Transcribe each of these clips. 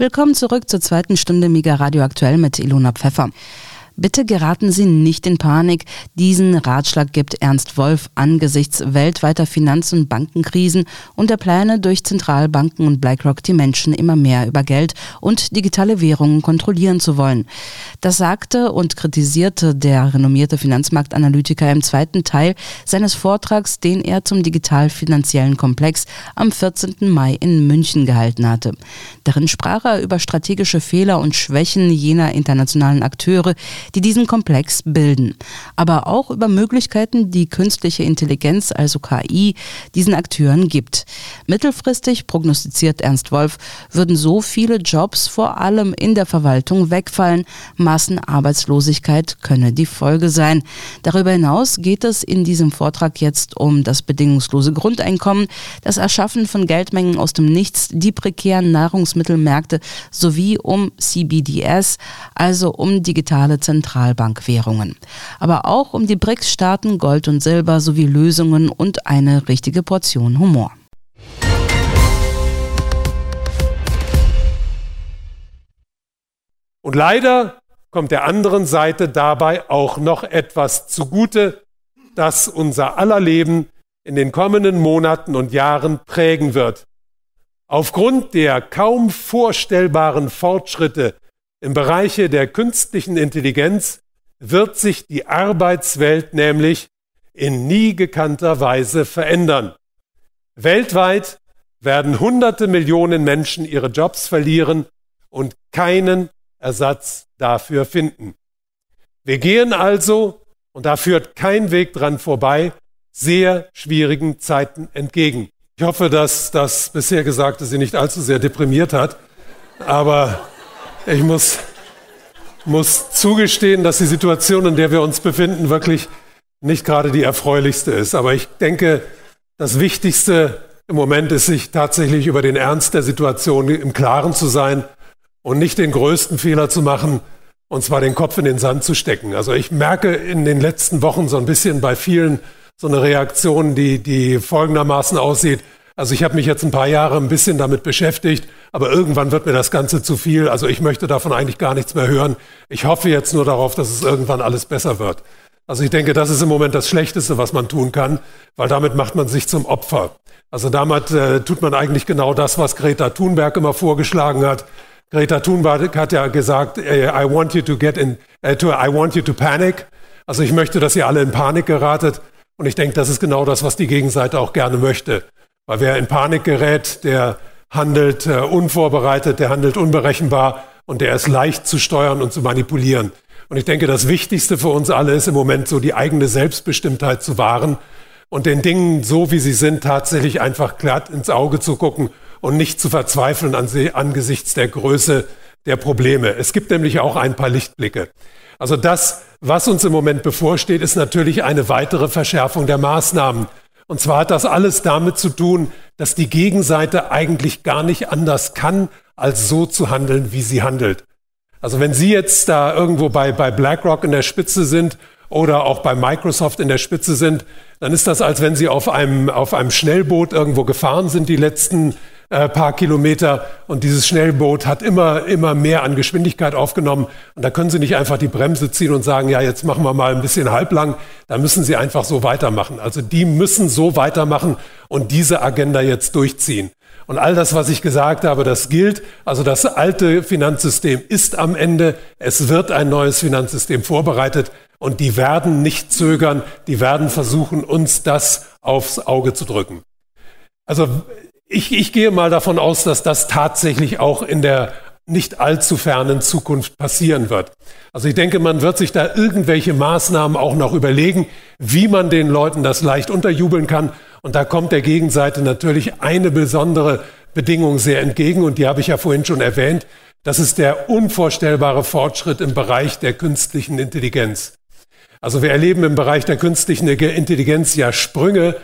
Willkommen zurück zur zweiten Stunde Mega Radio Aktuell mit Ilona Pfeffer. Bitte geraten Sie nicht in Panik. Diesen Ratschlag gibt Ernst Wolf angesichts weltweiter Finanz- und Bankenkrisen und der Pläne durch Zentralbanken und BlackRock die Menschen immer mehr über Geld und digitale Währungen kontrollieren zu wollen. Das sagte und kritisierte der renommierte Finanzmarktanalytiker im zweiten Teil seines Vortrags, den er zum digital-finanziellen Komplex am 14. Mai in München gehalten hatte. Darin sprach er über strategische Fehler und Schwächen jener internationalen Akteure, die diesen Komplex bilden, aber auch über Möglichkeiten, die künstliche Intelligenz, also KI, diesen Akteuren gibt. Mittelfristig, prognostiziert Ernst Wolf, würden so viele Jobs vor allem in der Verwaltung wegfallen. Massenarbeitslosigkeit könne die Folge sein. Darüber hinaus geht es in diesem Vortrag jetzt um das bedingungslose Grundeinkommen, das Erschaffen von Geldmengen aus dem Nichts, die prekären Nahrungsmittelmärkte sowie um CBDS, also um digitale Zentralen Zentralbankwährungen, aber auch um die BRICS-Staaten Gold und Silber sowie Lösungen und eine richtige Portion Humor. Und leider kommt der anderen Seite dabei auch noch etwas zugute, das unser aller Leben in den kommenden Monaten und Jahren prägen wird. Aufgrund der kaum vorstellbaren Fortschritte im Bereiche der künstlichen Intelligenz wird sich die Arbeitswelt nämlich in nie gekannter Weise verändern. Weltweit werden hunderte Millionen Menschen ihre Jobs verlieren und keinen Ersatz dafür finden. Wir gehen also, und da führt kein Weg dran vorbei, sehr schwierigen Zeiten entgegen. Ich hoffe, dass das bisher Gesagte Sie nicht allzu sehr deprimiert hat, aber ich muss, muss zugestehen, dass die Situation, in der wir uns befinden, wirklich nicht gerade die erfreulichste ist. Aber ich denke, das Wichtigste im Moment ist, sich tatsächlich über den Ernst der Situation im Klaren zu sein und nicht den größten Fehler zu machen, und zwar den Kopf in den Sand zu stecken. Also ich merke in den letzten Wochen so ein bisschen bei vielen so eine Reaktion, die, die folgendermaßen aussieht. Also ich habe mich jetzt ein paar Jahre ein bisschen damit beschäftigt, aber irgendwann wird mir das Ganze zu viel. Also ich möchte davon eigentlich gar nichts mehr hören. Ich hoffe jetzt nur darauf, dass es irgendwann alles besser wird. Also ich denke, das ist im Moment das Schlechteste, was man tun kann, weil damit macht man sich zum Opfer. Also damit äh, tut man eigentlich genau das, was Greta Thunberg immer vorgeschlagen hat. Greta Thunberg hat ja gesagt, äh, I want you to get in, uh, to, I want you to panic. Also ich möchte, dass ihr alle in Panik geratet. Und ich denke, das ist genau das, was die Gegenseite auch gerne möchte. Weil wer in Panik gerät, der handelt äh, unvorbereitet, der handelt unberechenbar und der ist leicht zu steuern und zu manipulieren. Und ich denke, das Wichtigste für uns alle ist im Moment so die eigene Selbstbestimmtheit zu wahren und den Dingen so, wie sie sind, tatsächlich einfach glatt ins Auge zu gucken und nicht zu verzweifeln angesichts der Größe der Probleme. Es gibt nämlich auch ein paar Lichtblicke. Also das, was uns im Moment bevorsteht, ist natürlich eine weitere Verschärfung der Maßnahmen. Und zwar hat das alles damit zu tun, dass die Gegenseite eigentlich gar nicht anders kann, als so zu handeln, wie sie handelt. Also wenn Sie jetzt da irgendwo bei, bei BlackRock in der Spitze sind oder auch bei Microsoft in der Spitze sind, dann ist das, als wenn Sie auf einem, auf einem Schnellboot irgendwo gefahren sind die letzten äh, paar Kilometer und dieses Schnellboot hat immer, immer mehr an Geschwindigkeit aufgenommen. Und da können Sie nicht einfach die Bremse ziehen und sagen, ja, jetzt machen wir mal ein bisschen halblang. Da müssen Sie einfach so weitermachen. Also die müssen so weitermachen und diese Agenda jetzt durchziehen. Und all das, was ich gesagt habe, das gilt. Also das alte Finanzsystem ist am Ende. Es wird ein neues Finanzsystem vorbereitet. Und die werden nicht zögern. Die werden versuchen, uns das aufs Auge zu drücken. Also ich, ich gehe mal davon aus, dass das tatsächlich auch in der nicht allzu fernen Zukunft passieren wird. Also ich denke, man wird sich da irgendwelche Maßnahmen auch noch überlegen, wie man den Leuten das leicht unterjubeln kann. Und da kommt der Gegenseite natürlich eine besondere Bedingung sehr entgegen und die habe ich ja vorhin schon erwähnt. Das ist der unvorstellbare Fortschritt im Bereich der künstlichen Intelligenz. Also wir erleben im Bereich der künstlichen Intelligenz ja Sprünge,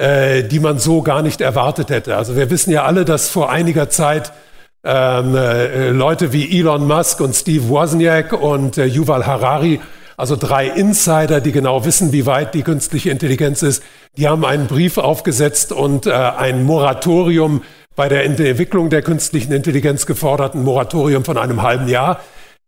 äh, die man so gar nicht erwartet hätte. Also wir wissen ja alle, dass vor einiger Zeit ähm, äh, Leute wie Elon Musk und Steve Wozniak und äh, Yuval Harari, also drei Insider, die genau wissen, wie weit die künstliche Intelligenz ist, die haben einen Brief aufgesetzt und äh, ein Moratorium bei der Entwicklung der künstlichen Intelligenz geforderten Moratorium von einem halben Jahr.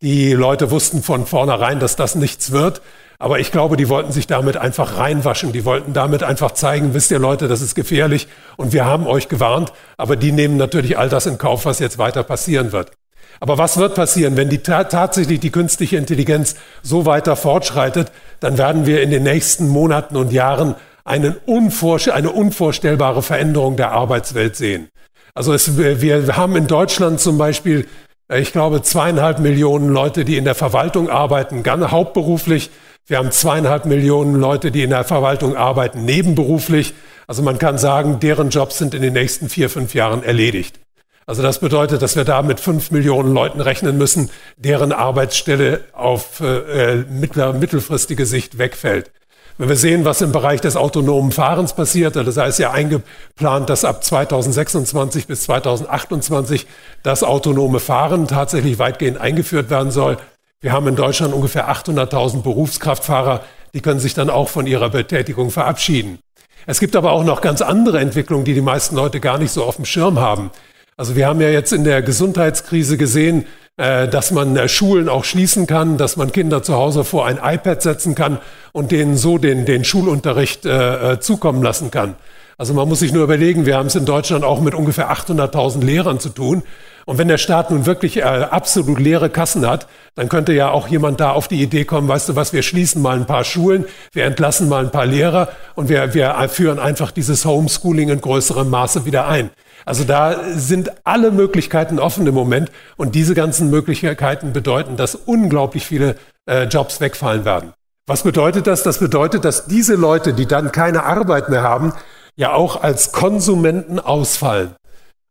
Die Leute wussten von vornherein, dass das nichts wird. Aber ich glaube, die wollten sich damit einfach reinwaschen. Die wollten damit einfach zeigen, wisst ihr Leute, das ist gefährlich und wir haben euch gewarnt. Aber die nehmen natürlich all das in Kauf, was jetzt weiter passieren wird. Aber was wird passieren, wenn die ta tatsächlich die künstliche Intelligenz so weiter fortschreitet? Dann werden wir in den nächsten Monaten und Jahren eine, unvorstellbare Veränderung der Arbeitswelt sehen. Also es, wir haben in Deutschland zum Beispiel, äh, ich glaube, zweieinhalb Millionen Leute, die in der Verwaltung arbeiten, ganz hauptberuflich. Wir haben zweieinhalb Millionen Leute, die in der Verwaltung arbeiten, nebenberuflich. Also man kann sagen, deren Jobs sind in den nächsten vier, fünf Jahren erledigt. Also das bedeutet, dass wir da mit fünf Millionen Leuten rechnen müssen, deren Arbeitsstelle auf äh, mittelfristige Sicht wegfällt. Wenn wir sehen, was im Bereich des autonomen Fahrens passiert, das heißt ja eingeplant, dass ab 2026 bis 2028 das autonome Fahren tatsächlich weitgehend eingeführt werden soll. Wir haben in Deutschland ungefähr 800.000 Berufskraftfahrer, die können sich dann auch von ihrer Betätigung verabschieden. Es gibt aber auch noch ganz andere Entwicklungen, die die meisten Leute gar nicht so auf dem Schirm haben. Also wir haben ja jetzt in der Gesundheitskrise gesehen, äh, dass man äh, Schulen auch schließen kann, dass man Kinder zu Hause vor ein iPad setzen kann und denen so den, den Schulunterricht äh, zukommen lassen kann. Also man muss sich nur überlegen, wir haben es in Deutschland auch mit ungefähr 800.000 Lehrern zu tun. Und wenn der Staat nun wirklich äh, absolut leere Kassen hat, dann könnte ja auch jemand da auf die Idee kommen, weißt du was, wir schließen mal ein paar Schulen, wir entlassen mal ein paar Lehrer und wir, wir führen einfach dieses Homeschooling in größerem Maße wieder ein. Also da sind alle Möglichkeiten offen im Moment und diese ganzen Möglichkeiten bedeuten, dass unglaublich viele äh, Jobs wegfallen werden. Was bedeutet das? Das bedeutet, dass diese Leute, die dann keine Arbeit mehr haben, ja auch als Konsumenten ausfallen.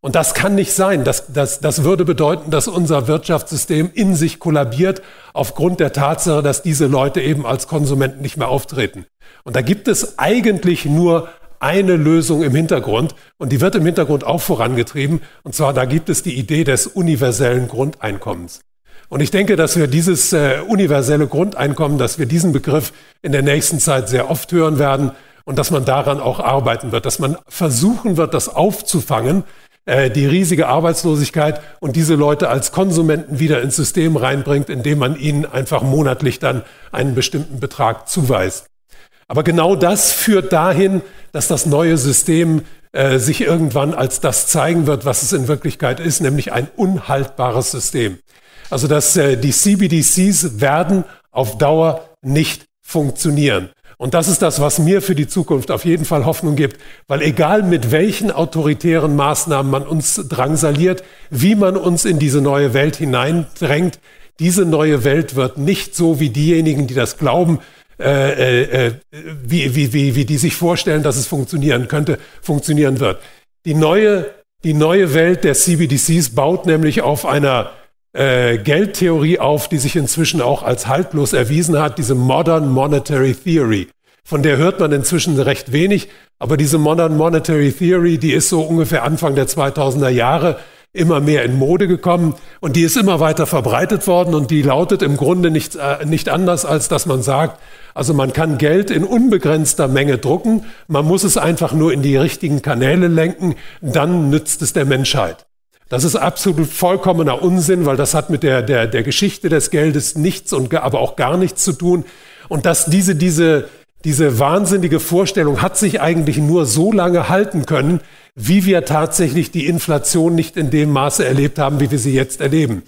Und das kann nicht sein. Das, das, das würde bedeuten, dass unser Wirtschaftssystem in sich kollabiert aufgrund der Tatsache, dass diese Leute eben als Konsumenten nicht mehr auftreten. Und da gibt es eigentlich nur eine Lösung im Hintergrund und die wird im Hintergrund auch vorangetrieben. Und zwar, da gibt es die Idee des universellen Grundeinkommens. Und ich denke, dass wir dieses äh, universelle Grundeinkommen, dass wir diesen Begriff in der nächsten Zeit sehr oft hören werden und dass man daran auch arbeiten wird, dass man versuchen wird, das aufzufangen, äh, die riesige Arbeitslosigkeit und diese Leute als Konsumenten wieder ins System reinbringt, indem man ihnen einfach monatlich dann einen bestimmten Betrag zuweist. Aber genau das führt dahin, dass das neue System äh, sich irgendwann als das zeigen wird, was es in Wirklichkeit ist, nämlich ein unhaltbares System. Also dass äh, die CBDCs werden auf Dauer nicht funktionieren. Und das ist das, was mir für die Zukunft auf jeden Fall Hoffnung gibt, weil egal mit welchen autoritären Maßnahmen man uns drangsaliert, wie man uns in diese neue Welt hineindrängt, diese neue Welt wird nicht so wie diejenigen, die das glauben, äh, äh, äh, wie, wie, wie, wie die sich vorstellen, dass es funktionieren könnte, funktionieren wird. Die neue, die neue Welt der CBDCs baut nämlich auf einer äh, Geldtheorie auf, die sich inzwischen auch als haltlos erwiesen hat, diese Modern Monetary Theory. Von der hört man inzwischen recht wenig, aber diese Modern Monetary Theory, die ist so ungefähr Anfang der 2000er Jahre immer mehr in Mode gekommen und die ist immer weiter verbreitet worden und die lautet im Grunde nicht, äh, nicht anders, als dass man sagt, also man kann Geld in unbegrenzter Menge drucken, man muss es einfach nur in die richtigen Kanäle lenken, dann nützt es der Menschheit. Das ist absolut vollkommener Unsinn, weil das hat mit der, der, der Geschichte des Geldes nichts und aber auch gar nichts zu tun. Und dass diese, diese, diese wahnsinnige Vorstellung hat sich eigentlich nur so lange halten können, wie wir tatsächlich die Inflation nicht in dem Maße erlebt haben, wie wir sie jetzt erleben.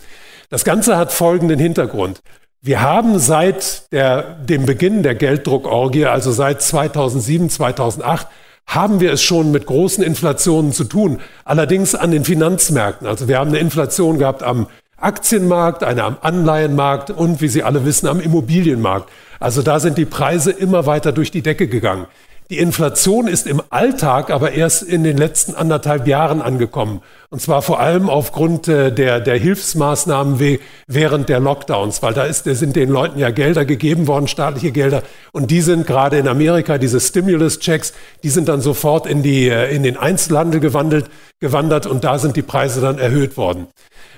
Das Ganze hat folgenden Hintergrund. Wir haben seit der, dem Beginn der Gelddruckorgie, also seit 2007, 2008, haben wir es schon mit großen Inflationen zu tun, allerdings an den Finanzmärkten. Also wir haben eine Inflation gehabt am Aktienmarkt, eine am Anleihenmarkt und, wie Sie alle wissen, am Immobilienmarkt. Also da sind die Preise immer weiter durch die Decke gegangen. Die Inflation ist im Alltag aber erst in den letzten anderthalb Jahren angekommen. Und zwar vor allem aufgrund äh, der, der Hilfsmaßnahmen während der Lockdowns, weil da ist, sind den Leuten ja Gelder gegeben worden, staatliche Gelder. Und die sind gerade in Amerika, diese Stimulus-Checks, die sind dann sofort in, die, äh, in den Einzelhandel gewandelt, gewandert und da sind die Preise dann erhöht worden.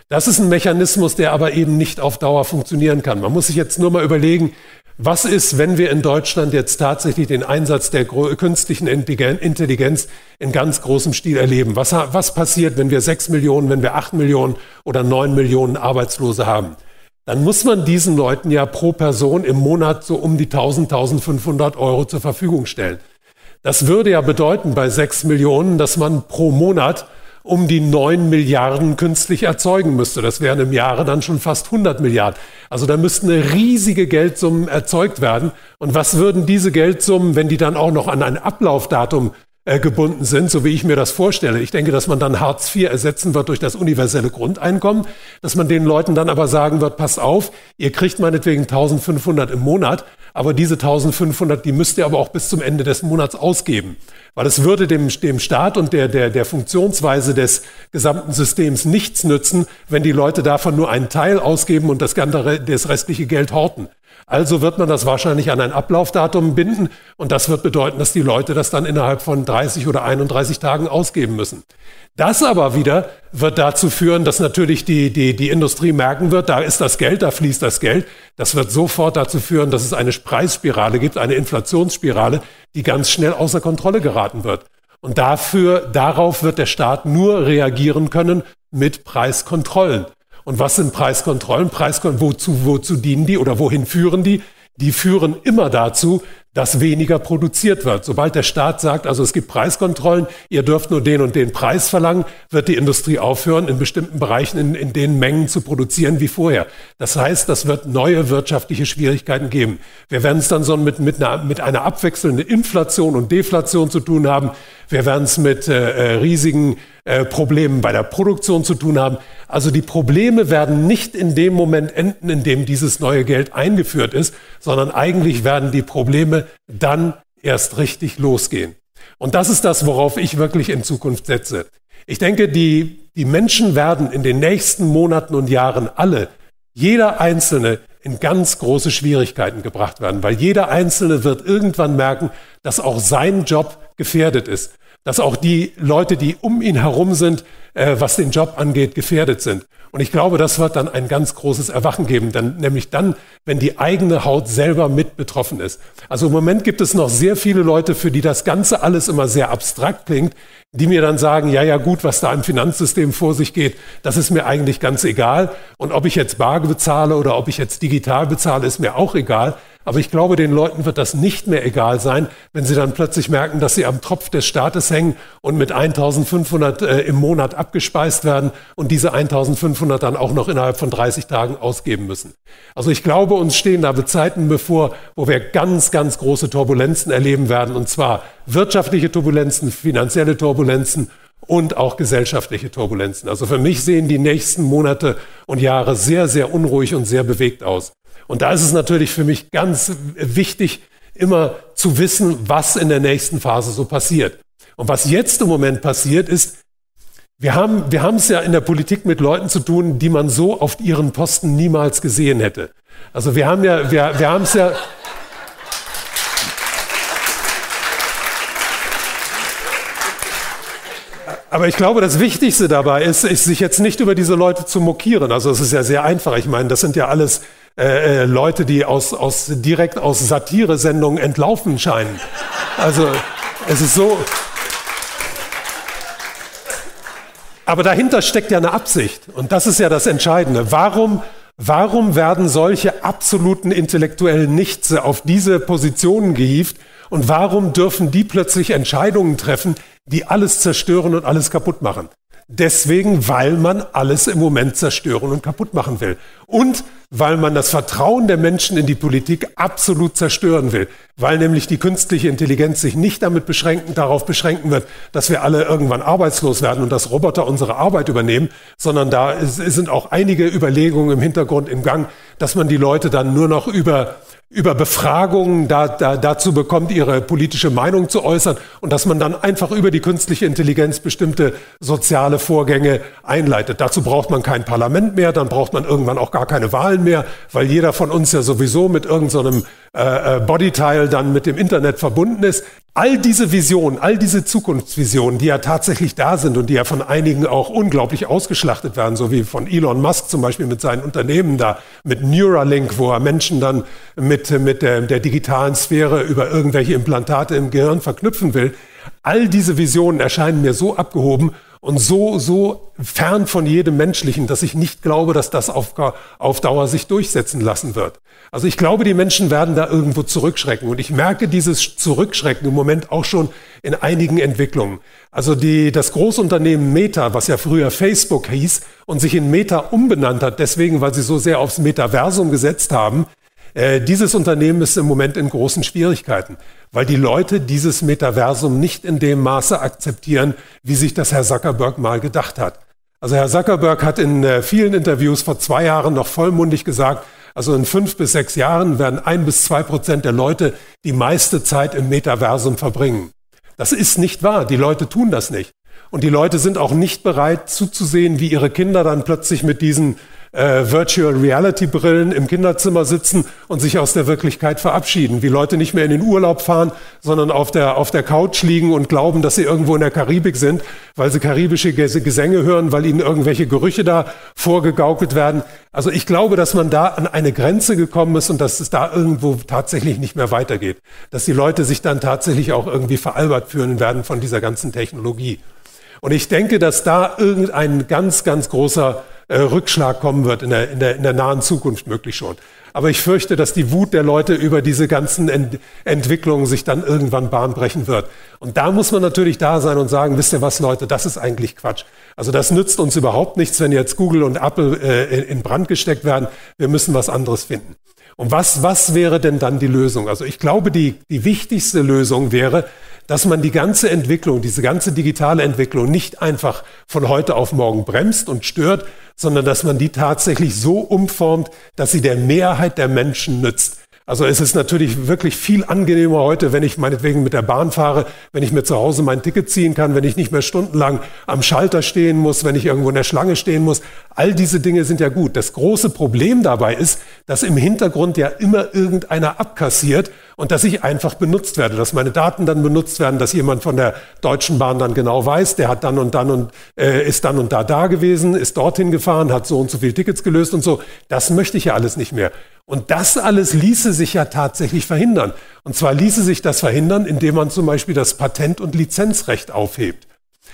Das ist ein Mechanismus, der aber eben nicht auf Dauer funktionieren kann. Man muss sich jetzt nur mal überlegen, Was ist, wenn wir in Deutschland jetzt tatsächlich den Einsatz der künstlichen Intelligenz in ganz großem Stil erleben? Was, was passiert, wenn wir sechs Millionen, wenn wir acht Millionen oder neun Millionen Arbeitslose haben? Dann muss man diesen Leuten ja pro Person im Monat so um die 1000, 1500 Euro zur Verfügung stellen. Das würde ja bedeuten bei sechs Millionen, dass man pro Monat um die neun Milliarden künstlich erzeugen müsste. Das wären im Jahre dann schon fast 100 Milliarden. Also da müssten riesige Geldsummen erzeugt werden. Und was würden diese Geldsummen, wenn die dann auch noch an ein Ablaufdatum äh, gebunden sind, so wie ich mir das vorstelle. Ich denke, dass man dann Hartz IV ersetzen wird durch das universelle Grundeinkommen, dass man den Leuten dann aber sagen wird, passt auf, ihr kriegt meinetwegen 1500 im Monat, aber diese 1500, die müsst ihr aber auch bis zum Ende des Monats ausgeben. Weil es würde dem, dem Staat und der, der, der Funktionsweise des gesamten Systems nichts nützen, wenn die Leute davon nur einen Teil ausgeben und das, ganze, das restliche Geld horten. Also wird man das wahrscheinlich an ein Ablaufdatum binden und das wird bedeuten, dass die Leute das dann innerhalb von 30 oder 31 Tagen ausgeben müssen. Das aber wieder wird dazu führen, dass natürlich die, die, die Industrie merken wird, da ist das Geld, da fließt das Geld. Das wird sofort dazu führen, dass es eine Preisspirale gibt, eine Inflationsspirale, die ganz schnell außer Kontrolle geraten wird. Und dafür, darauf wird der Staat nur reagieren können mit Preiskontrollen. Und was sind Preiskontrollen? Preiskontrollen, wozu, wozu dienen die oder wohin führen die? Die führen immer dazu, dass weniger produziert wird. Sobald der Staat sagt, also es gibt Preiskontrollen, ihr dürft nur den und den Preis verlangen, wird die Industrie aufhören, in bestimmten Bereichen in, in den Mengen zu produzieren wie vorher. Das heißt, das wird neue wirtschaftliche Schwierigkeiten geben. Wir werden es dann so mit, mit, einer, mit einer abwechselnden Inflation und Deflation zu tun haben. Wir werden es mit äh, äh riesigen äh, Problemen bei der Produktion zu tun haben. Also die Probleme werden nicht in dem Moment enden, in dem dieses neue Geld eingeführt ist, sondern eigentlich werden die Probleme dann erst richtig losgehen. Und das ist das, worauf ich wirklich in Zukunft setze. Ich denke, die, die Menschen werden in den nächsten Monaten und Jahren alle, jeder Einzelne, in ganz große Schwierigkeiten gebracht werden, weil jeder Einzelne wird irgendwann merken, dass auch sein Job gefährdet ist, dass auch die Leute, die um ihn herum sind, äh, was den Job angeht, gefährdet sind. Und ich glaube, das wird dann ein ganz großes Erwachen geben, dann, nämlich dann, wenn die eigene Haut selber mit betroffen ist. Also im Moment gibt es noch sehr viele Leute, für die das Ganze alles immer sehr abstrakt klingt, die mir dann sagen, ja, ja, gut, was da im Finanzsystem vor sich geht, das ist mir eigentlich ganz egal. Und ob ich jetzt bar bezahle oder ob ich jetzt digital bezahle, ist mir auch egal. Aber ich glaube, den Leuten wird das nicht mehr egal sein, wenn sie dann plötzlich merken, dass sie am Tropf des Staates hängen und mit 1500 äh, im Monat abgespeist werden und diese 1500 dann auch noch innerhalb von 30 Tagen ausgeben müssen. Also ich glaube, uns stehen da Zeiten bevor, wo wir ganz, ganz große Turbulenzen erleben werden, und zwar wirtschaftliche Turbulenzen, finanzielle Turbulenzen und auch gesellschaftliche Turbulenzen. Also für mich sehen die nächsten Monate und Jahre sehr, sehr unruhig und sehr bewegt aus. Und da ist es natürlich für mich ganz wichtig, immer zu wissen, was in der nächsten Phase so passiert. Und was jetzt im Moment passiert, ist, wir haben, wir haben es ja in der Politik mit Leuten zu tun, die man so auf ihren Posten niemals gesehen hätte. Also wir haben ja, wir, wir haben es ja, Aber ich glaube, das Wichtigste dabei ist, ist, sich jetzt nicht über diese Leute zu mokieren. Also es ist ja sehr einfach. Ich meine, das sind ja alles äh, äh, Leute, die aus, aus, direkt aus Satiresendungen entlaufen scheinen. Also es ist so. Aber dahinter steckt ja eine Absicht. Und das ist ja das Entscheidende. Warum, warum werden solche absoluten intellektuellen Nichtse auf diese Positionen gehievt? Und warum dürfen die plötzlich Entscheidungen treffen, die alles zerstören und alles kaputt machen? Deswegen, weil man alles im Moment zerstören und kaputt machen will. Und weil man das Vertrauen der Menschen in die Politik absolut zerstören will. Weil nämlich die künstliche Intelligenz sich nicht damit beschränken, darauf beschränken wird, dass wir alle irgendwann arbeitslos werden und dass Roboter unsere Arbeit übernehmen, sondern da sind auch einige Überlegungen im Hintergrund im Gang, dass man die Leute dann nur noch über über Befragungen da, da, dazu bekommt, ihre politische Meinung zu äußern und dass man dann einfach über die künstliche Intelligenz bestimmte soziale Vorgänge einleitet. Dazu braucht man kein Parlament mehr, dann braucht man irgendwann auch gar keine Wahlen mehr, weil jeder von uns ja sowieso mit irgendeinem so äh, äh, Bodyteil dann mit dem Internet verbunden ist. All diese Visionen, all diese Zukunftsvisionen, die ja tatsächlich da sind und die ja von einigen auch unglaublich ausgeschlachtet werden, so wie von Elon Musk zum Beispiel mit seinen Unternehmen da, mit Neuralink, wo er Menschen dann mit, mit der, der digitalen Sphäre über irgendwelche Implantate im Gehirn verknüpfen will. All diese Visionen erscheinen mir so abgehoben und so, so fern von jedem Menschlichen, dass ich nicht glaube, dass das auf, auf Dauer sich durchsetzen lassen wird. Also ich glaube, die Menschen werden da irgendwo zurückschrecken. Und ich merke dieses Zurückschrecken im Moment auch schon in einigen Entwicklungen. Also die, das Großunternehmen Meta, was ja früher Facebook hieß und sich in Meta umbenannt hat, deswegen, weil sie so sehr aufs Metaversum gesetzt haben, äh, dieses Unternehmen ist im Moment in großen Schwierigkeiten, weil die Leute dieses Metaversum nicht in dem Maße akzeptieren, wie sich das Herr Zuckerberg mal gedacht hat. Also Herr Zuckerberg hat in äh, vielen Interviews vor zwei Jahren noch vollmundig gesagt, also in fünf bis sechs Jahren werden ein bis zwei Prozent der Leute die meiste Zeit im Metaversum verbringen. Das ist nicht wahr. Die Leute tun das nicht. Und die Leute sind auch nicht bereit zuzusehen, wie ihre Kinder dann plötzlich mit diesen äh, Virtual Reality Brillen im Kinderzimmer sitzen und sich aus der Wirklichkeit verabschieden. Wie Leute nicht mehr in den Urlaub fahren, sondern auf der, auf der Couch liegen und glauben, dass sie irgendwo in der Karibik sind, weil sie karibische Gesänge hören, weil ihnen irgendwelche Gerüche da vorgegaukelt werden. Also ich glaube, dass man da an eine Grenze gekommen ist und dass es da irgendwo tatsächlich nicht mehr weitergeht. Dass die Leute sich dann tatsächlich auch irgendwie veralbert fühlen werden von dieser ganzen Technologie. Und ich denke, dass da irgendein ganz, ganz großer äh, Rückschlag kommen wird in der, in, der, in der nahen Zukunft möglich schon. Aber ich fürchte, dass die Wut der Leute über diese ganzen Ent Entwicklungen sich dann irgendwann Bahn brechen wird. Und da muss man natürlich da sein und sagen, wisst ihr was, Leute, das ist eigentlich Quatsch. Also das nützt uns überhaupt nichts, wenn jetzt Google und Apple äh, in Brand gesteckt werden. Wir müssen was anderes finden. Und was, was wäre denn dann die Lösung? Also ich glaube, die, die wichtigste Lösung wäre, dass man die ganze Entwicklung, diese ganze digitale Entwicklung nicht einfach von heute auf morgen bremst und stört, sondern dass man die tatsächlich so umformt, dass sie der Mehrheit der Menschen nützt. Also es ist natürlich wirklich viel angenehmer heute, wenn ich meinetwegen mit der Bahn fahre, wenn ich mir zu Hause mein Ticket ziehen kann, wenn ich nicht mehr stundenlang am Schalter stehen muss, wenn ich irgendwo in der Schlange stehen muss. All diese Dinge sind ja gut. Das große Problem dabei ist, dass im Hintergrund ja immer irgendeiner abkassiert und dass ich einfach benutzt werde, dass meine Daten dann benutzt werden, dass jemand von der Deutschen Bahn dann genau weiß, der hat dann und dann und äh, ist dann und da da gewesen, ist dorthin gefahren, hat so und so viele Tickets gelöst und so. Das möchte ich ja alles nicht mehr. Und das alles ließe sich ja tatsächlich verhindern. Und zwar ließe sich das verhindern, indem man zum Beispiel das Patent- und Lizenzrecht aufhebt.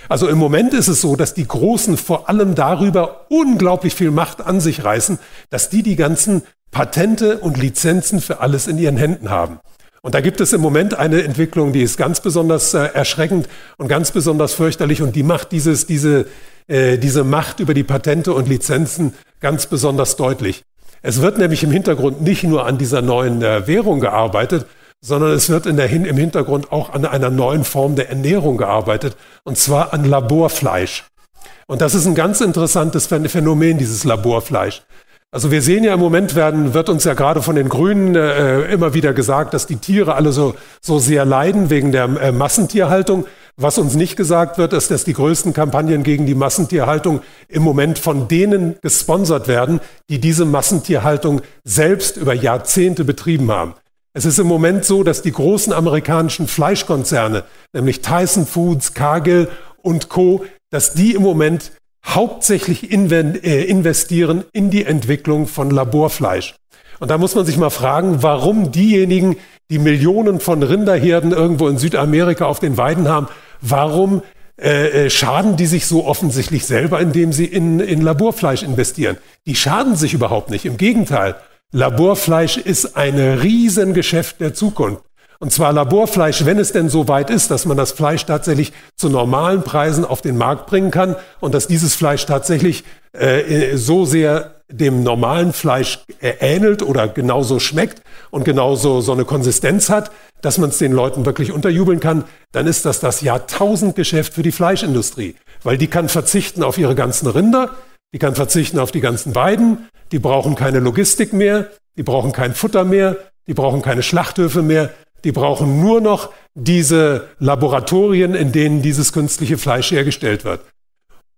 Also im Moment ist es so, dass die Großen vor allem darüber unglaublich viel Macht an sich reißen, dass die die ganzen Patente und Lizenzen für alles in ihren Händen haben. Und da gibt es im Moment eine Entwicklung, die ist ganz besonders äh, erschreckend und ganz besonders fürchterlich und die macht dieses, diese, äh, diese Macht über die Patente und Lizenzen ganz besonders deutlich. Es wird nämlich im Hintergrund nicht nur an dieser neuen äh, Währung gearbeitet, sondern es wird in der, im Hintergrund auch an einer neuen Form der Ernährung gearbeitet, und zwar an Laborfleisch. Und das ist ein ganz interessantes Phänomen, dieses Laborfleisch. Also wir sehen ja im Moment werden, wird uns ja gerade von den Grünen äh, immer wieder gesagt, dass die Tiere alle so, so sehr leiden wegen der äh, Massentierhaltung. Was uns nicht gesagt wird, ist, dass die größten Kampagnen gegen die Massentierhaltung im Moment von denen gesponsert werden, die diese Massentierhaltung selbst über Jahrzehnte betrieben haben. Es ist im Moment so, dass die großen amerikanischen Fleischkonzerne, nämlich Tyson Foods, Cargill und Co., dass die im Moment hauptsächlich äh, investieren in die Entwicklung von Laborfleisch. Und da muss man sich mal fragen, warum diejenigen, die Millionen von Rinderherden irgendwo in Südamerika auf den Weiden haben, warum äh, äh, schaden die sich so offensichtlich selber, indem sie in, in Laborfleisch investieren? Die schaden sich überhaupt nicht. Im Gegenteil, Laborfleisch ist ein Riesengeschäft der Zukunft. Und zwar Laborfleisch, wenn es denn so weit ist, dass man das Fleisch tatsächlich zu normalen Preisen auf den Markt bringen kann und dass dieses Fleisch tatsächlich äh, so sehr dem normalen Fleisch äh, ähnelt oder genauso schmeckt und genauso so eine Konsistenz hat, dass man es den Leuten wirklich unterjubeln kann, dann ist das das Jahrtausendgeschäft für die Fleischindustrie. Weil die kann verzichten auf ihre ganzen Rinder, die kann verzichten auf die ganzen Weiden, die brauchen keine Logistik mehr, die brauchen kein Futter mehr, die brauchen keine Schlachthöfe mehr, die brauchen nur noch diese Laboratorien, in denen dieses künstliche Fleisch hergestellt wird.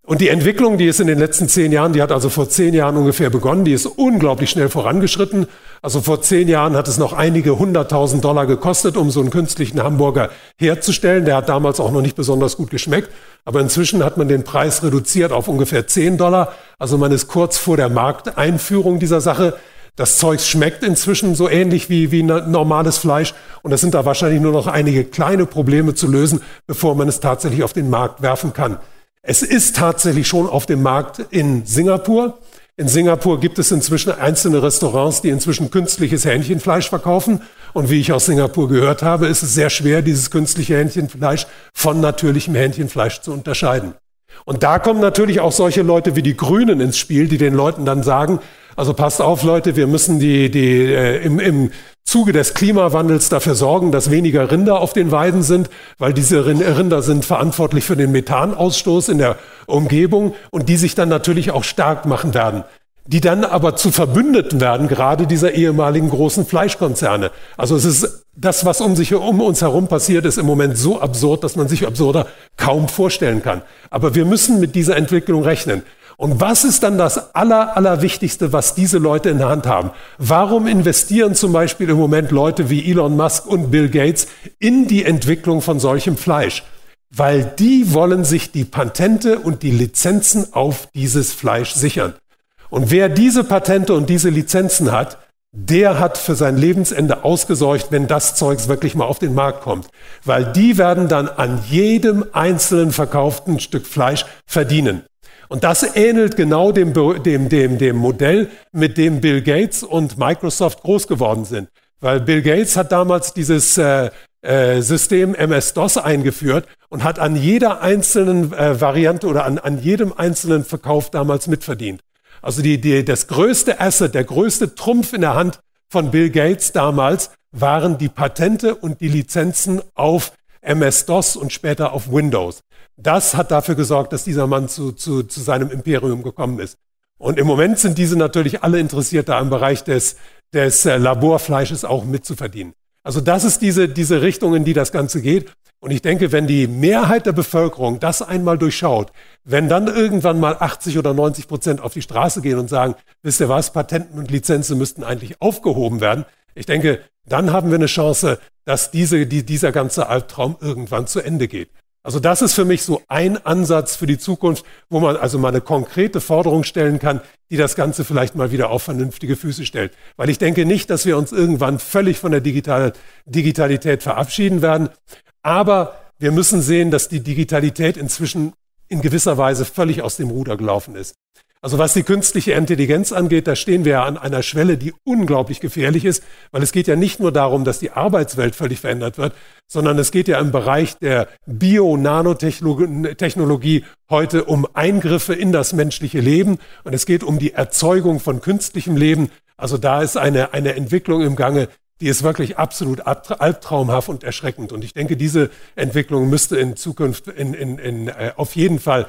Und die Entwicklung, die ist in den letzten zehn Jahren, die hat also vor zehn Jahren ungefähr begonnen, die ist unglaublich schnell vorangeschritten. Also vor zehn Jahren hat es noch einige hunderttausend Dollar gekostet, um so einen künstlichen Hamburger herzustellen. Der hat damals auch noch nicht besonders gut geschmeckt. Aber inzwischen hat man den Preis reduziert auf ungefähr zehn Dollar. Also man ist kurz vor der Markteinführung dieser Sache. Das Zeug schmeckt inzwischen so ähnlich wie, wie normales Fleisch. Und es sind da wahrscheinlich nur noch einige kleine Probleme zu lösen, bevor man es tatsächlich auf den Markt werfen kann. Es ist tatsächlich schon auf dem Markt in Singapur. In Singapur gibt es inzwischen einzelne Restaurants, die inzwischen künstliches Hähnchenfleisch verkaufen. Und wie ich aus Singapur gehört habe, ist es sehr schwer, dieses künstliche Hähnchenfleisch von natürlichem Hähnchenfleisch zu unterscheiden. Und da kommen natürlich auch solche Leute wie die Grünen ins Spiel, die den Leuten dann sagen, also passt auf, Leute, wir müssen die, die äh, im, im Zuge des Klimawandels dafür sorgen, dass weniger Rinder auf den Weiden sind, weil diese Rinder sind verantwortlich für den Methanausstoß in der Umgebung und die sich dann natürlich auch stark machen werden die dann aber zu Verbündeten werden, gerade dieser ehemaligen großen Fleischkonzerne. Also es ist das, was um, sich, um uns herum passiert, ist im Moment so absurd, dass man sich absurder kaum vorstellen kann. Aber wir müssen mit dieser Entwicklung rechnen. Und was ist dann das Aller, Allerwichtigste, was diese Leute in der Hand haben? Warum investieren zum Beispiel im Moment Leute wie Elon Musk und Bill Gates in die Entwicklung von solchem Fleisch? Weil die wollen sich die Patente und die Lizenzen auf dieses Fleisch sichern. Und wer diese Patente und diese Lizenzen hat, der hat für sein Lebensende ausgesorgt, wenn das Zeugs wirklich mal auf den Markt kommt. Weil die werden dann an jedem einzelnen verkauften Stück Fleisch verdienen. Und das ähnelt genau dem, dem, dem, dem Modell, mit dem Bill Gates und Microsoft groß geworden sind. Weil Bill Gates hat damals dieses äh, äh, System MS-DOS eingeführt und hat an jeder einzelnen äh, Variante oder an, an jedem einzelnen Verkauf damals mitverdient. Also die, die, das größte Asset, der größte Trumpf in der Hand von Bill Gates damals waren die Patente und die Lizenzen auf MS-DOS und später auf Windows. Das hat dafür gesorgt, dass dieser Mann zu, zu, zu seinem Imperium gekommen ist. Und im Moment sind diese natürlich alle interessiert, da im Bereich des, des äh, Laborfleisches auch mitzuverdienen. Also das ist diese, diese Richtung, in die das Ganze geht. Und ich denke, wenn die Mehrheit der Bevölkerung das einmal durchschaut, wenn dann irgendwann mal 80 oder 90 Prozent auf die Straße gehen und sagen, wisst ihr was, Patenten und Lizenzen müssten eigentlich aufgehoben werden, ich denke, dann haben wir eine Chance, dass diese, die, dieser ganze Albtraum irgendwann zu Ende geht. Also das ist für mich so ein Ansatz für die Zukunft, wo man also mal eine konkrete Forderung stellen kann, die das Ganze vielleicht mal wieder auf vernünftige Füße stellt. Weil ich denke nicht, dass wir uns irgendwann völlig von der Digital Digitalität verabschieden werden. Aber wir müssen sehen, dass die Digitalität inzwischen in gewisser Weise völlig aus dem Ruder gelaufen ist. Also was die künstliche Intelligenz angeht, da stehen wir ja an einer Schwelle, die unglaublich gefährlich ist, weil es geht ja nicht nur darum, dass die Arbeitswelt völlig verändert wird, sondern es geht ja im Bereich der Bio-Nanotechnologie heute um Eingriffe in das menschliche Leben und es geht um die Erzeugung von künstlichem Leben. Also da ist eine, eine Entwicklung im Gange, die ist wirklich absolut albtraumhaft und erschreckend. Und ich denke, diese Entwicklung müsste in Zukunft in, in, in, äh, auf jeden Fall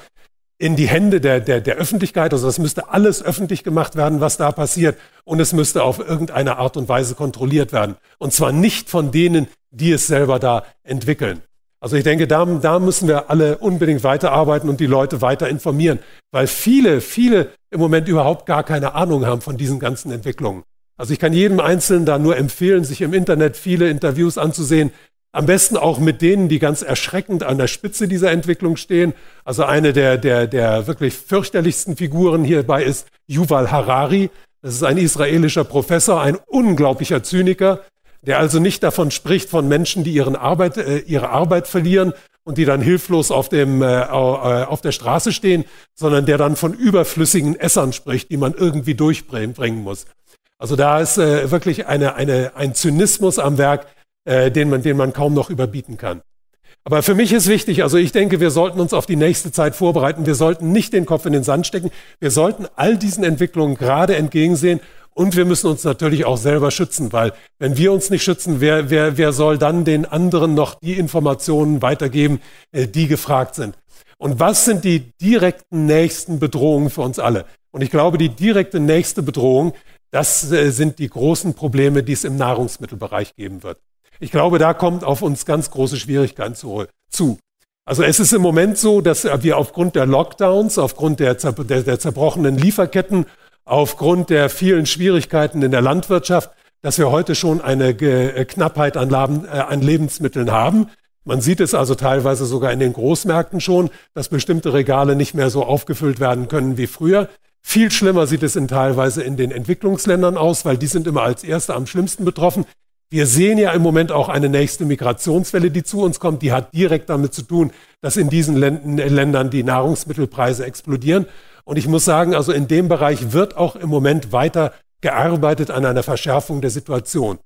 in die Hände der, der, der Öffentlichkeit. Also das müsste alles öffentlich gemacht werden, was da passiert. Und es müsste auf irgendeine Art und Weise kontrolliert werden. Und zwar nicht von denen, die es selber da entwickeln. Also ich denke, da, da müssen wir alle unbedingt weiterarbeiten und die Leute weiter informieren, weil viele, viele im Moment überhaupt gar keine Ahnung haben von diesen ganzen Entwicklungen. Also ich kann jedem Einzelnen da nur empfehlen, sich im Internet viele Interviews anzusehen, am besten auch mit denen, die ganz erschreckend an der Spitze dieser Entwicklung stehen. Also eine der, der, der wirklich fürchterlichsten Figuren hierbei ist Yuval Harari. Das ist ein israelischer Professor, ein unglaublicher Zyniker, der also nicht davon spricht von Menschen, die ihren Arbeit, äh, ihre Arbeit verlieren und die dann hilflos auf, dem, äh, äh, auf der Straße stehen, sondern der dann von überflüssigen Essern spricht, die man irgendwie durchbringen muss. Also da ist äh, wirklich eine, eine, ein Zynismus am Werk, äh, den, man, den man kaum noch überbieten kann. Aber für mich ist wichtig, also ich denke, wir sollten uns auf die nächste Zeit vorbereiten. Wir sollten nicht den Kopf in den Sand stecken. Wir sollten all diesen Entwicklungen gerade entgegensehen. Und wir müssen uns natürlich auch selber schützen, weil wenn wir uns nicht schützen, wer, wer, wer soll dann den anderen noch die Informationen weitergeben, äh, die gefragt sind? Und was sind die direkten nächsten Bedrohungen für uns alle? Und ich glaube, die direkte nächste Bedrohung, das äh, sind die großen Probleme, die es im Nahrungsmittelbereich geben wird. Ich glaube, da kommt auf uns ganz große Schwierigkeiten zu. Also es ist im Moment so, dass wir aufgrund der Lockdowns, aufgrund der, der, der zerbrochenen Lieferketten, aufgrund der vielen Schwierigkeiten in der Landwirtschaft, dass wir heute schon eine äh, Knappheit an, äh, an Lebensmitteln haben. Man sieht es also teilweise sogar in den Großmärkten schon, dass bestimmte Regale nicht mehr so aufgefüllt werden können wie früher. Viel schlimmer sieht es in teilweise in den Entwicklungsländern aus, weil die sind immer als Erste am schlimmsten betroffen. Wir sehen ja im Moment auch eine nächste Migrationswelle, die zu uns kommt. Die hat direkt damit zu tun, dass in diesen Ländern die Nahrungsmittelpreise explodieren. Und ich muss sagen, also in dem Bereich wird auch im Moment weiter gearbeitet an einer Verschärfung der Situation.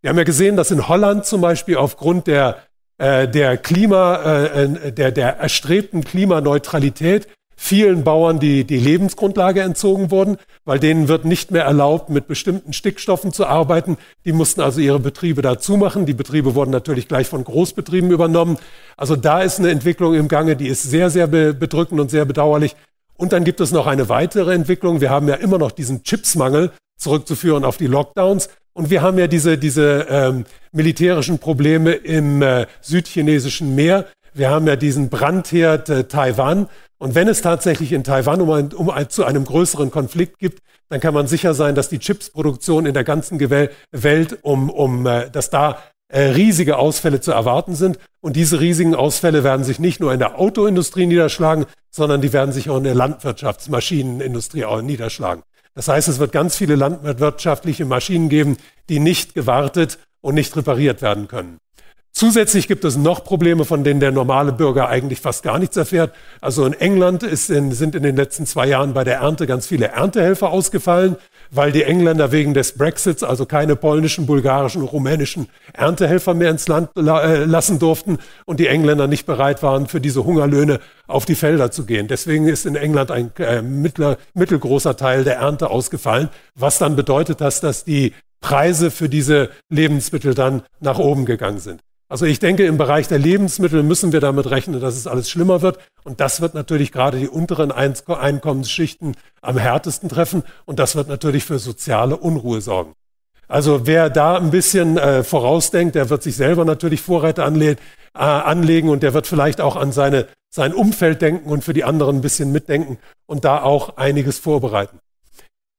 Wir haben ja gesehen, dass in Holland zum Beispiel aufgrund der, äh, der Klima, äh, der, der erstrebten Klimaneutralität vielen Bauern die, die Lebensgrundlage entzogen wurden, weil denen wird nicht mehr erlaubt, mit bestimmten Stickstoffen zu arbeiten. Die mussten also ihre Betriebe dazu machen. Die Betriebe wurden natürlich gleich von Großbetrieben übernommen. Also da ist eine Entwicklung im Gange, die ist sehr, sehr bedrückend und sehr bedauerlich. Und dann gibt es noch eine weitere Entwicklung. Wir haben ja immer noch diesen Chipsmangel zurückzuführen auf die Lockdowns. Und wir haben ja diese, diese ähm, militärischen Probleme im äh, südchinesischen Meer. Wir haben ja diesen Brandherd äh, Taiwan. Und wenn es tatsächlich in Taiwan um, ein, um ein, zu einem größeren Konflikt gibt, dann kann man sicher sein, dass die Chipsproduktion in der ganzen Welt, um, um äh, dass da äh, riesige Ausfälle zu erwarten sind. Und diese riesigen Ausfälle werden sich nicht nur in der Autoindustrie niederschlagen, sondern die werden sich auch in der Landwirtschaftsmaschinenindustrie auch niederschlagen. Das heißt, es wird ganz viele landwirtschaftliche Maschinen geben, die nicht gewartet und nicht repariert werden können. Zusätzlich gibt es noch Probleme, von denen der normale Bürger eigentlich fast gar nichts erfährt. Also in England in, sind in den letzten zwei Jahren bei der Ernte ganz viele Erntehelfer ausgefallen, weil die Engländer wegen des Brexits also keine polnischen, bulgarischen rumänischen Erntehelfer mehr ins Land äh, lassen durften und die Engländer nicht bereit waren, für diese Hungerlöhne auf die Felder zu gehen. Deswegen ist in England ein äh, mittler, mittelgroßer Teil der Ernte ausgefallen, was dann bedeutet hat, dass die Preise für diese Lebensmittel dann nach oben gegangen sind. Also ich denke, im Bereich der Lebensmittel müssen wir damit rechnen, dass es alles schlimmer wird. Und das wird natürlich gerade die unteren Einkommensschichten am härtesten treffen. Und das wird natürlich für soziale Unruhe sorgen. Also wer da ein bisschen äh, vorausdenkt, der wird sich selber natürlich Vorräte anle äh, anlegen und der wird vielleicht auch an seine, sein Umfeld denken und für die anderen ein bisschen mitdenken und da auch einiges vorbereiten.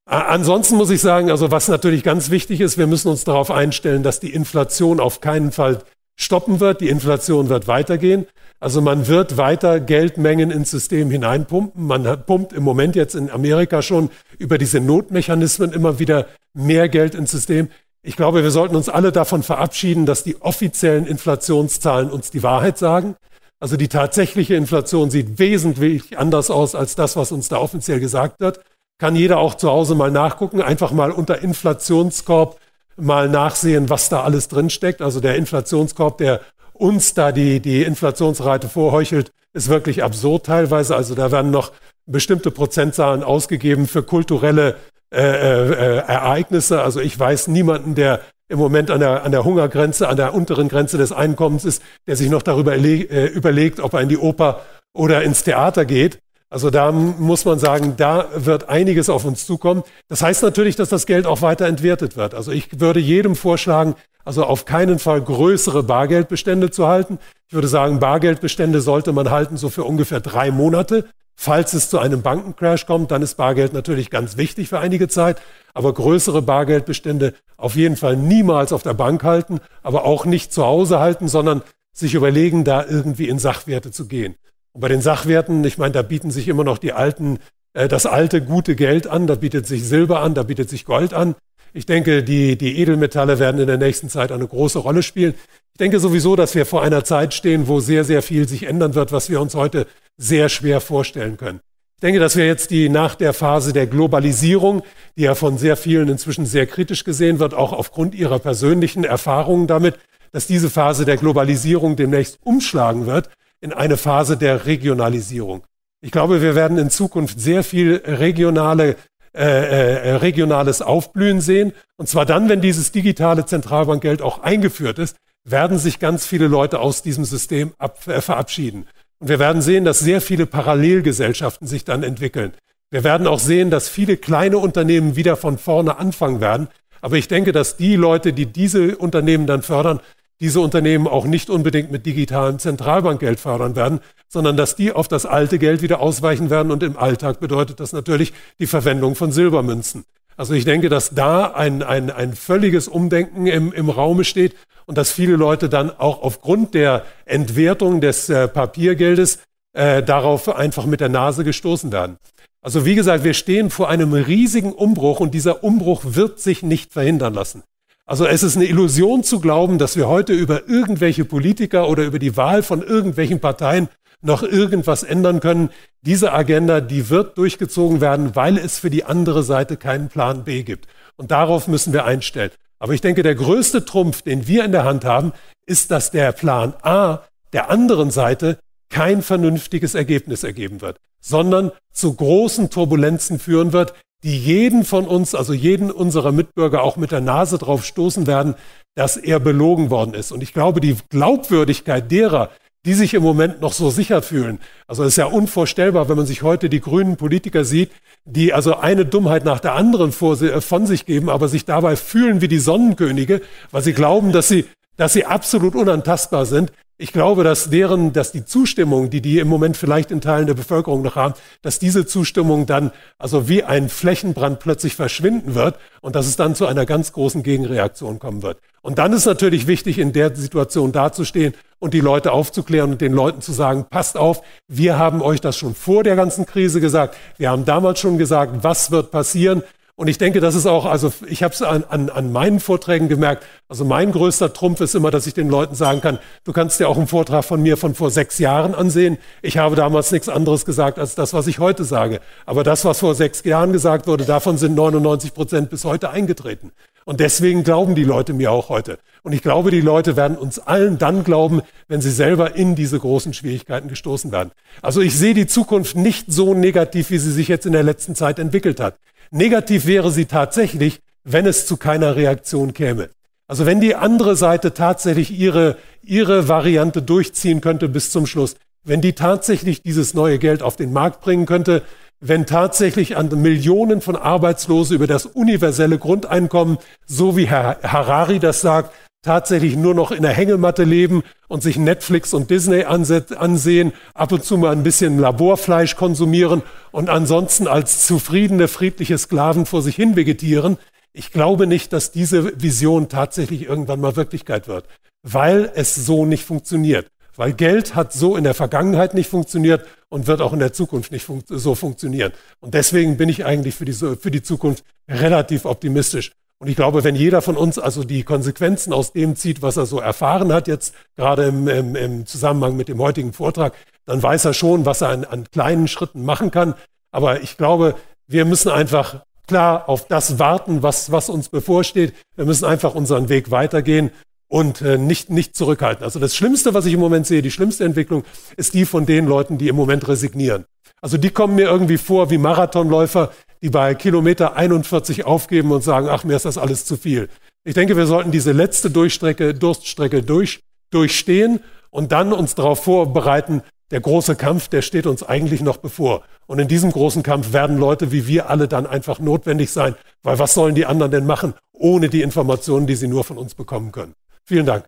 Ansonsten muss ich sagen, also was natürlich ganz wichtig ist, wir müssen uns darauf einstellen, dass die Inflation auf keinen Fall stoppen wird. Die Inflation wird weitergehen. Also man wird weiter Geldmengen ins System hineinpumpen. Man pumpt im Moment jetzt in Amerika schon über diese Notmechanismen immer wieder mehr Geld ins System. Ich glaube, wir sollten uns alle davon verabschieden, dass die offiziellen Inflationszahlen uns die Wahrheit sagen. Also die tatsächliche Inflation sieht wesentlich anders aus als das, was uns da offiziell gesagt wird. Kann jeder auch zu Hause mal nachgucken, einfach mal unter Inflationskorb mal nachsehen, was da alles drinsteckt. Also der Inflationskorb, der uns da die, die Inflationsrate vorheuchelt, ist wirklich absurd teilweise. Also da werden noch bestimmte Prozentzahlen ausgegeben für kulturelle äh, äh, Ereignisse. Also ich weiß niemanden, der im Moment an der, an der Hungergrenze, an der unteren Grenze des Einkommens ist, der sich noch darüber äh, überlegt, ob er in die Oper oder ins Theater geht. Also da muss man sagen, da wird einiges auf uns zukommen. Das heißt natürlich, dass das Geld auch weiter entwertet wird. Also ich würde jedem vorschlagen, also auf keinen Fall größere Bargeldbestände zu halten. Ich würde sagen, Bargeldbestände sollte man halten so für ungefähr drei Monate. Falls es zu einem Bankencrash kommt, dann ist Bargeld natürlich ganz wichtig für einige Zeit. Aber größere Bargeldbestände auf jeden Fall niemals auf der Bank halten, aber auch nicht zu Hause halten, sondern sich überlegen, da irgendwie in Sachwerte zu gehen. Und bei den Sachwerten, ich meine, da bieten sich immer noch die alten, äh, das alte gute Geld an, da bietet sich Silber an, da bietet sich Gold an. Ich denke, die, die Edelmetalle werden in der nächsten Zeit eine große Rolle spielen. Ich denke sowieso, dass wir vor einer Zeit stehen, wo sehr, sehr viel sich ändern wird, was wir uns heute sehr schwer vorstellen können. Ich denke, dass wir jetzt die nach der Phase der Globalisierung, die ja von sehr vielen inzwischen sehr kritisch gesehen wird, auch aufgrund ihrer persönlichen Erfahrungen damit, dass diese Phase der Globalisierung demnächst umschlagen wird in eine Phase der Regionalisierung. Ich glaube, wir werden in Zukunft sehr viel regionale, äh, äh, regionales Aufblühen sehen. Und zwar dann, wenn dieses digitale Zentralbankgeld auch eingeführt ist, werden sich ganz viele Leute aus diesem System ab, äh, verabschieden. Und wir werden sehen, dass sehr viele Parallelgesellschaften sich dann entwickeln. Wir werden auch sehen, dass viele kleine Unternehmen wieder von vorne anfangen werden. Aber ich denke, dass die Leute, die diese Unternehmen dann fördern, diese Unternehmen auch nicht unbedingt mit digitalem Zentralbankgeld fördern werden, sondern dass die auf das alte Geld wieder ausweichen werden. Und im Alltag bedeutet das natürlich die Verwendung von Silbermünzen. Also ich denke, dass da ein, ein, ein völliges Umdenken im, im Raume steht und dass viele Leute dann auch aufgrund der Entwertung des äh, Papiergeldes äh, darauf einfach mit der Nase gestoßen werden. Also wie gesagt, wir stehen vor einem riesigen Umbruch und dieser Umbruch wird sich nicht verhindern lassen. Also es ist eine Illusion zu glauben, dass wir heute über irgendwelche Politiker oder über die Wahl von irgendwelchen Parteien noch irgendwas ändern können. Diese Agenda, die wird durchgezogen werden, weil es für die andere Seite keinen Plan B gibt. Und darauf müssen wir einstellen. Aber ich denke, der größte Trumpf, den wir in der Hand haben, ist, dass der Plan A der anderen Seite kein vernünftiges Ergebnis ergeben wird, sondern zu großen Turbulenzen führen wird, die jeden von uns, also jeden unserer Mitbürger auch mit der Nase drauf stoßen werden, dass er belogen worden ist. Und ich glaube, die Glaubwürdigkeit derer, die sich im Moment noch so sicher fühlen. Also es ist ja unvorstellbar, wenn man sich heute die grünen Politiker sieht, die also eine Dummheit nach der anderen äh, von sich geben, aber sich dabei fühlen wie die Sonnenkönige, weil sie glauben, dass sie, dass sie absolut unantastbar sind. Ich glaube, dass deren, dass die Zustimmung, die die im Moment vielleicht in Teilen der Bevölkerung noch haben, dass diese Zustimmung dann also wie ein Flächenbrand plötzlich verschwinden wird und dass es dann zu einer ganz großen Gegenreaktion kommen wird. Und dann ist natürlich wichtig, in der Situation dazustehen und die Leute aufzuklären und den Leuten zu sagen, passt auf, wir haben euch das schon vor der ganzen Krise gesagt. Wir haben damals schon gesagt, was wird passieren. Und ich denke, das ist auch, also ich habe es an, an, an meinen Vorträgen gemerkt, also mein größter Trumpf ist immer, dass ich den Leuten sagen kann, du kannst dir auch einen Vortrag von mir von vor sechs Jahren ansehen. Ich habe damals nichts anderes gesagt als das, was ich heute sage. Aber das, was vor sechs Jahren gesagt wurde, davon sind 99 Prozent bis heute eingetreten. Und deswegen glauben die Leute mir auch heute. Und ich glaube, die Leute werden uns allen dann glauben, wenn sie selber in diese großen Schwierigkeiten gestoßen werden. Also ich sehe die Zukunft nicht so negativ, wie sie sich jetzt in der letzten Zeit entwickelt hat. Negativ wäre sie tatsächlich, wenn es zu keiner Reaktion käme. Also wenn die andere Seite tatsächlich ihre, ihre Variante durchziehen könnte bis zum Schluss, wenn die tatsächlich dieses neue Geld auf den Markt bringen könnte, wenn tatsächlich an Millionen von Arbeitslosen über das universelle Grundeinkommen, so wie Herr Harari das sagt, tatsächlich nur noch in der Hängematte leben und sich Netflix und Disney ansehen, ab und zu mal ein bisschen Laborfleisch konsumieren und ansonsten als zufriedene, friedliche Sklaven vor sich hin vegetieren. Ich glaube nicht, dass diese Vision tatsächlich irgendwann mal Wirklichkeit wird, weil es so nicht funktioniert. Weil Geld hat so in der Vergangenheit nicht funktioniert und wird auch in der Zukunft nicht fun so funktionieren. Und deswegen bin ich eigentlich für die, für die Zukunft relativ optimistisch. Und ich glaube, wenn jeder von uns also die Konsequenzen aus dem zieht, was er so erfahren hat, jetzt gerade im, im, im Zusammenhang mit dem heutigen Vortrag, dann weiß er schon, was er an, an kleinen Schritten machen kann. Aber ich glaube, wir müssen einfach klar auf das warten, was, was uns bevorsteht. Wir müssen einfach unseren Weg weitergehen und äh, nicht, nicht zurückhalten. Also das Schlimmste, was ich im Moment sehe, die schlimmste Entwicklung, ist die von den Leuten, die im Moment resignieren. Also die kommen mir irgendwie vor wie Marathonläufer, die bei Kilometer 41 aufgeben und sagen, ach, mir ist das alles zu viel. Ich denke, wir sollten diese letzte Durchstrecke, Durststrecke durch, durchstehen und dann uns darauf vorbereiten, der große Kampf, der steht uns eigentlich noch bevor. Und in diesem großen Kampf werden Leute wie wir alle dann einfach notwendig sein, weil was sollen die anderen denn machen, ohne die Informationen, die sie nur von uns bekommen können? Vielen Dank.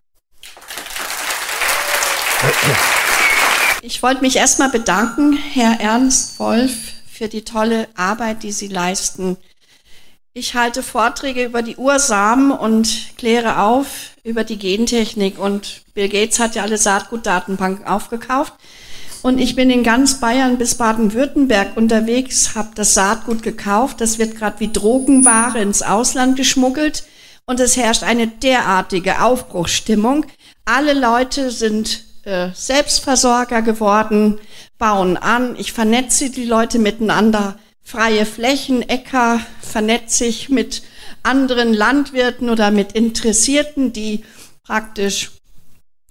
Ich wollte mich erstmal bedanken, Herr Ernst Wolf, für die tolle Arbeit, die Sie leisten. Ich halte Vorträge über die Ursamen und kläre auf über die Gentechnik. Und Bill Gates hat ja alle Saatgutdatenbanken aufgekauft. Und ich bin in ganz Bayern bis Baden-Württemberg unterwegs, habe das Saatgut gekauft. Das wird gerade wie Drogenware ins Ausland geschmuggelt. Und es herrscht eine derartige Aufbruchsstimmung. Alle Leute sind äh, Selbstversorger geworden bauen an, ich vernetze die Leute miteinander, freie Flächen, Äcker, vernetze ich mit anderen Landwirten oder mit Interessierten, die praktisch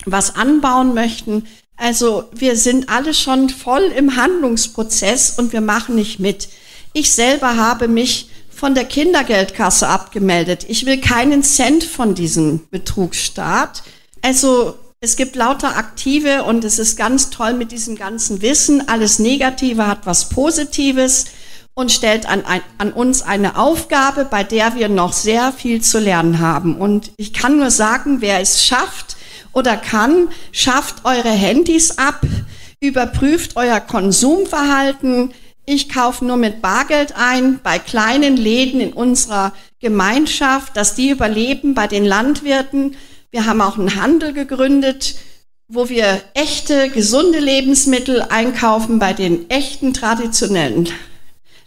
was anbauen möchten. Also wir sind alle schon voll im Handlungsprozess und wir machen nicht mit. Ich selber habe mich von der Kindergeldkasse abgemeldet. Ich will keinen Cent von diesem Betrugsstaat. Also es gibt lauter Aktive und es ist ganz toll mit diesem ganzen Wissen. Alles Negative hat was Positives und stellt an, an, uns eine Aufgabe, bei der wir noch sehr viel zu lernen haben. Und ich kann nur sagen, wer es schafft oder kann, schafft eure Handys ab, überprüft euer Konsumverhalten. Ich kaufe nur mit Bargeld ein bei kleinen Läden in unserer Gemeinschaft, dass die überleben bei den Landwirten. Wir haben auch einen Handel gegründet, wo wir echte, gesunde Lebensmittel einkaufen bei den echten, traditionellen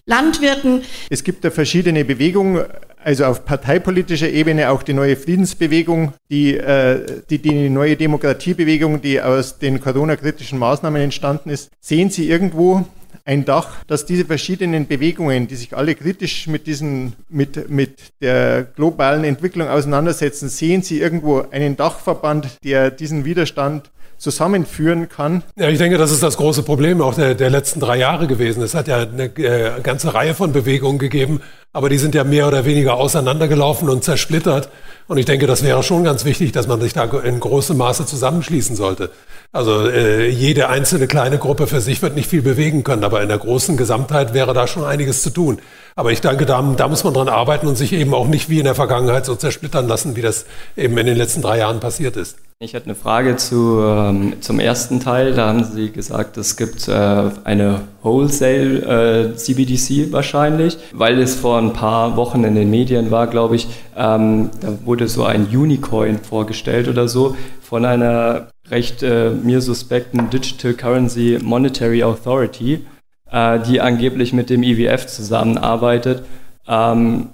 Landwirten. Es gibt da verschiedene Bewegungen, also auf parteipolitischer Ebene auch die neue Friedensbewegung, die, äh, die, die neue Demokratiebewegung, die aus den Corona-kritischen Maßnahmen entstanden ist. Sehen Sie irgendwo ein Dach, dass diese verschiedenen Bewegungen, die sich alle kritisch mit, diesen, mit, mit der globalen Entwicklung auseinandersetzen, sehen Sie irgendwo einen Dachverband, der diesen Widerstand zusammenführen kann. Ja, ich denke, das ist das große Problem auch der, der letzten drei Jahre gewesen. Es hat ja eine äh, ganze Reihe von Bewegungen gegeben, aber die sind ja mehr oder weniger auseinandergelaufen und zersplittert. Und ich denke, das wäre schon ganz wichtig, dass man sich da in großem Maße zusammenschließen sollte. Also äh, jede einzelne kleine Gruppe für sich wird nicht viel bewegen können, aber in der großen Gesamtheit wäre da schon einiges zu tun. Aber ich denke, da, da muss man dran arbeiten und sich eben auch nicht wie in der Vergangenheit so zersplittern lassen, wie das eben in den letzten drei Jahren passiert ist. Ich hatte eine Frage zu, ähm, zum ersten Teil. Da haben Sie gesagt, es gibt äh, eine Wholesale äh, wahrscheinlich, weil es vor ein paar Wochen in den Medien war, glaube ich. Ähm, da wurde so ein Unicoin vorgestellt oder so von einer recht äh, mir suspekten Digital Currency Monetary Authority, äh, die angeblich mit dem IWF zusammenarbeitet. Ähm,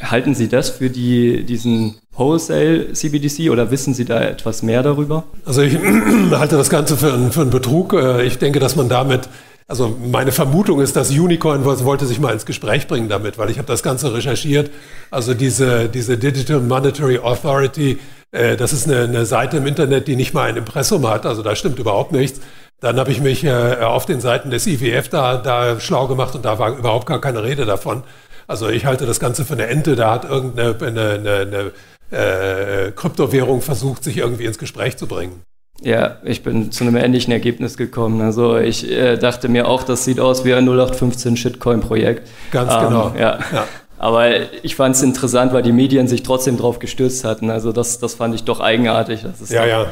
halten Sie das für die, diesen Wholesale CBDC oder wissen Sie da etwas mehr darüber? Also ich halte das Ganze für, einen, für einen Betrug. Äh, ich denke, dass man damit also meine Vermutung ist, dass Unicorn wollte sich mal ins Gespräch bringen damit, weil ich habe das Ganze recherchiert. Also diese, diese Digital Monetary Authority, äh, das ist eine, eine Seite im Internet, die nicht mal ein Impressum hat. Also da stimmt überhaupt nichts. Dann habe ich mich äh, auf den Seiten des IWF da, da schlau gemacht und da war überhaupt gar keine Rede davon. Also ich halte das Ganze für eine Ente. Da hat irgendeine eine, eine, äh, Kryptowährung versucht, sich irgendwie ins Gespräch zu bringen. Ja, ich bin zu einem ähnlichen Ergebnis gekommen. Also ich äh, dachte mir auch, das sieht aus wie ein 0815 Shitcoin-Projekt. Ganz ähm, genau. Ja. ja. Aber ich fand es interessant, weil die Medien sich trotzdem drauf gestürzt hatten. Also das, das fand ich doch eigenartig. ja, ja.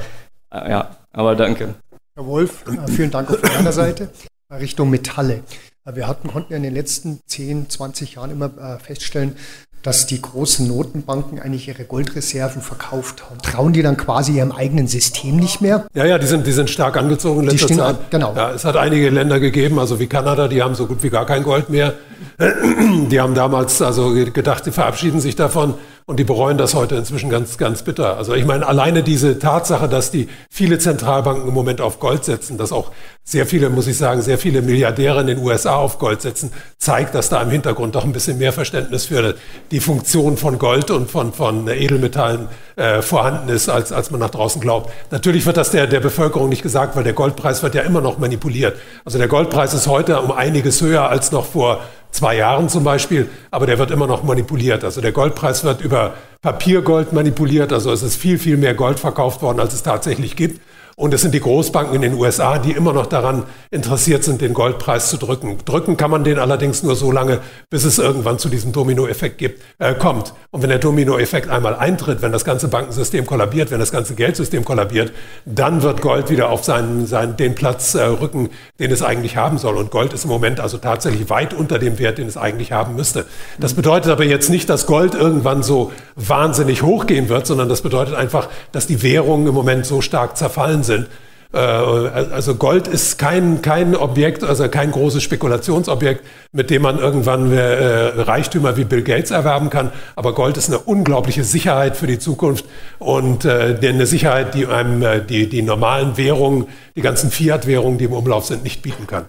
Äh, ja, aber danke. Herr Wolf, äh, vielen Dank auf meiner Seite. Richtung Metalle. Äh, wir hatten, konnten ja in den letzten 10, 20 Jahren immer äh, feststellen, dass die großen Notenbanken eigentlich ihre Goldreserven verkauft haben. Trauen die dann quasi ihrem eigenen System nicht mehr? Ja, ja, die sind, die sind stark angezogen in letzter Zeit. Genau. Ja, es hat einige Länder gegeben, also wie Kanada, die haben so gut wie gar kein Gold mehr. Die haben damals also gedacht, die verabschieden sich davon. Und die bereuen das heute inzwischen ganz, ganz bitter. Also ich meine, alleine diese Tatsache, dass die viele Zentralbanken im Moment auf Gold setzen, dass auch sehr viele, muss ich sagen, sehr viele Milliardäre in den USA auf Gold setzen, zeigt, dass da im Hintergrund doch ein bisschen mehr Verständnis für die Funktion von Gold und von, von Edelmetallen äh, vorhanden ist, als, als man nach draußen glaubt. Natürlich wird das der, der Bevölkerung nicht gesagt, weil der Goldpreis wird ja immer noch manipuliert. Also der Goldpreis ist heute um einiges höher als noch vor zwei Jahren zum Beispiel, aber der wird immer noch manipuliert. Also der Goldpreis wird über Papiergold manipuliert, also es ist viel, viel mehr Gold verkauft worden, als es tatsächlich gibt. Und es sind die Großbanken in den USA, die immer noch daran interessiert sind, den Goldpreis zu drücken. Drücken kann man den allerdings nur so lange, bis es irgendwann zu diesem Dominoeffekt gibt, äh, kommt. Und wenn der Dominoeffekt einmal eintritt, wenn das ganze Bankensystem kollabiert, wenn das ganze Geldsystem kollabiert, dann wird Gold wieder auf seinen, seinen den Platz äh, rücken, den es eigentlich haben soll. Und Gold ist im Moment also tatsächlich weit unter dem Wert, den es eigentlich haben müsste. Das bedeutet aber jetzt nicht, dass Gold irgendwann so wahnsinnig hochgehen wird, sondern das bedeutet einfach, dass die Währungen im Moment so stark zerfallen sind. Äh, also Gold ist kein, kein Objekt, also kein großes Spekulationsobjekt, mit dem man irgendwann äh, Reichtümer wie Bill Gates erwerben kann. Aber Gold ist eine unglaubliche Sicherheit für die Zukunft und äh, eine Sicherheit, die einem die, die normalen Währungen, die ganzen Fiat-Währungen, die im Umlauf sind, nicht bieten kann.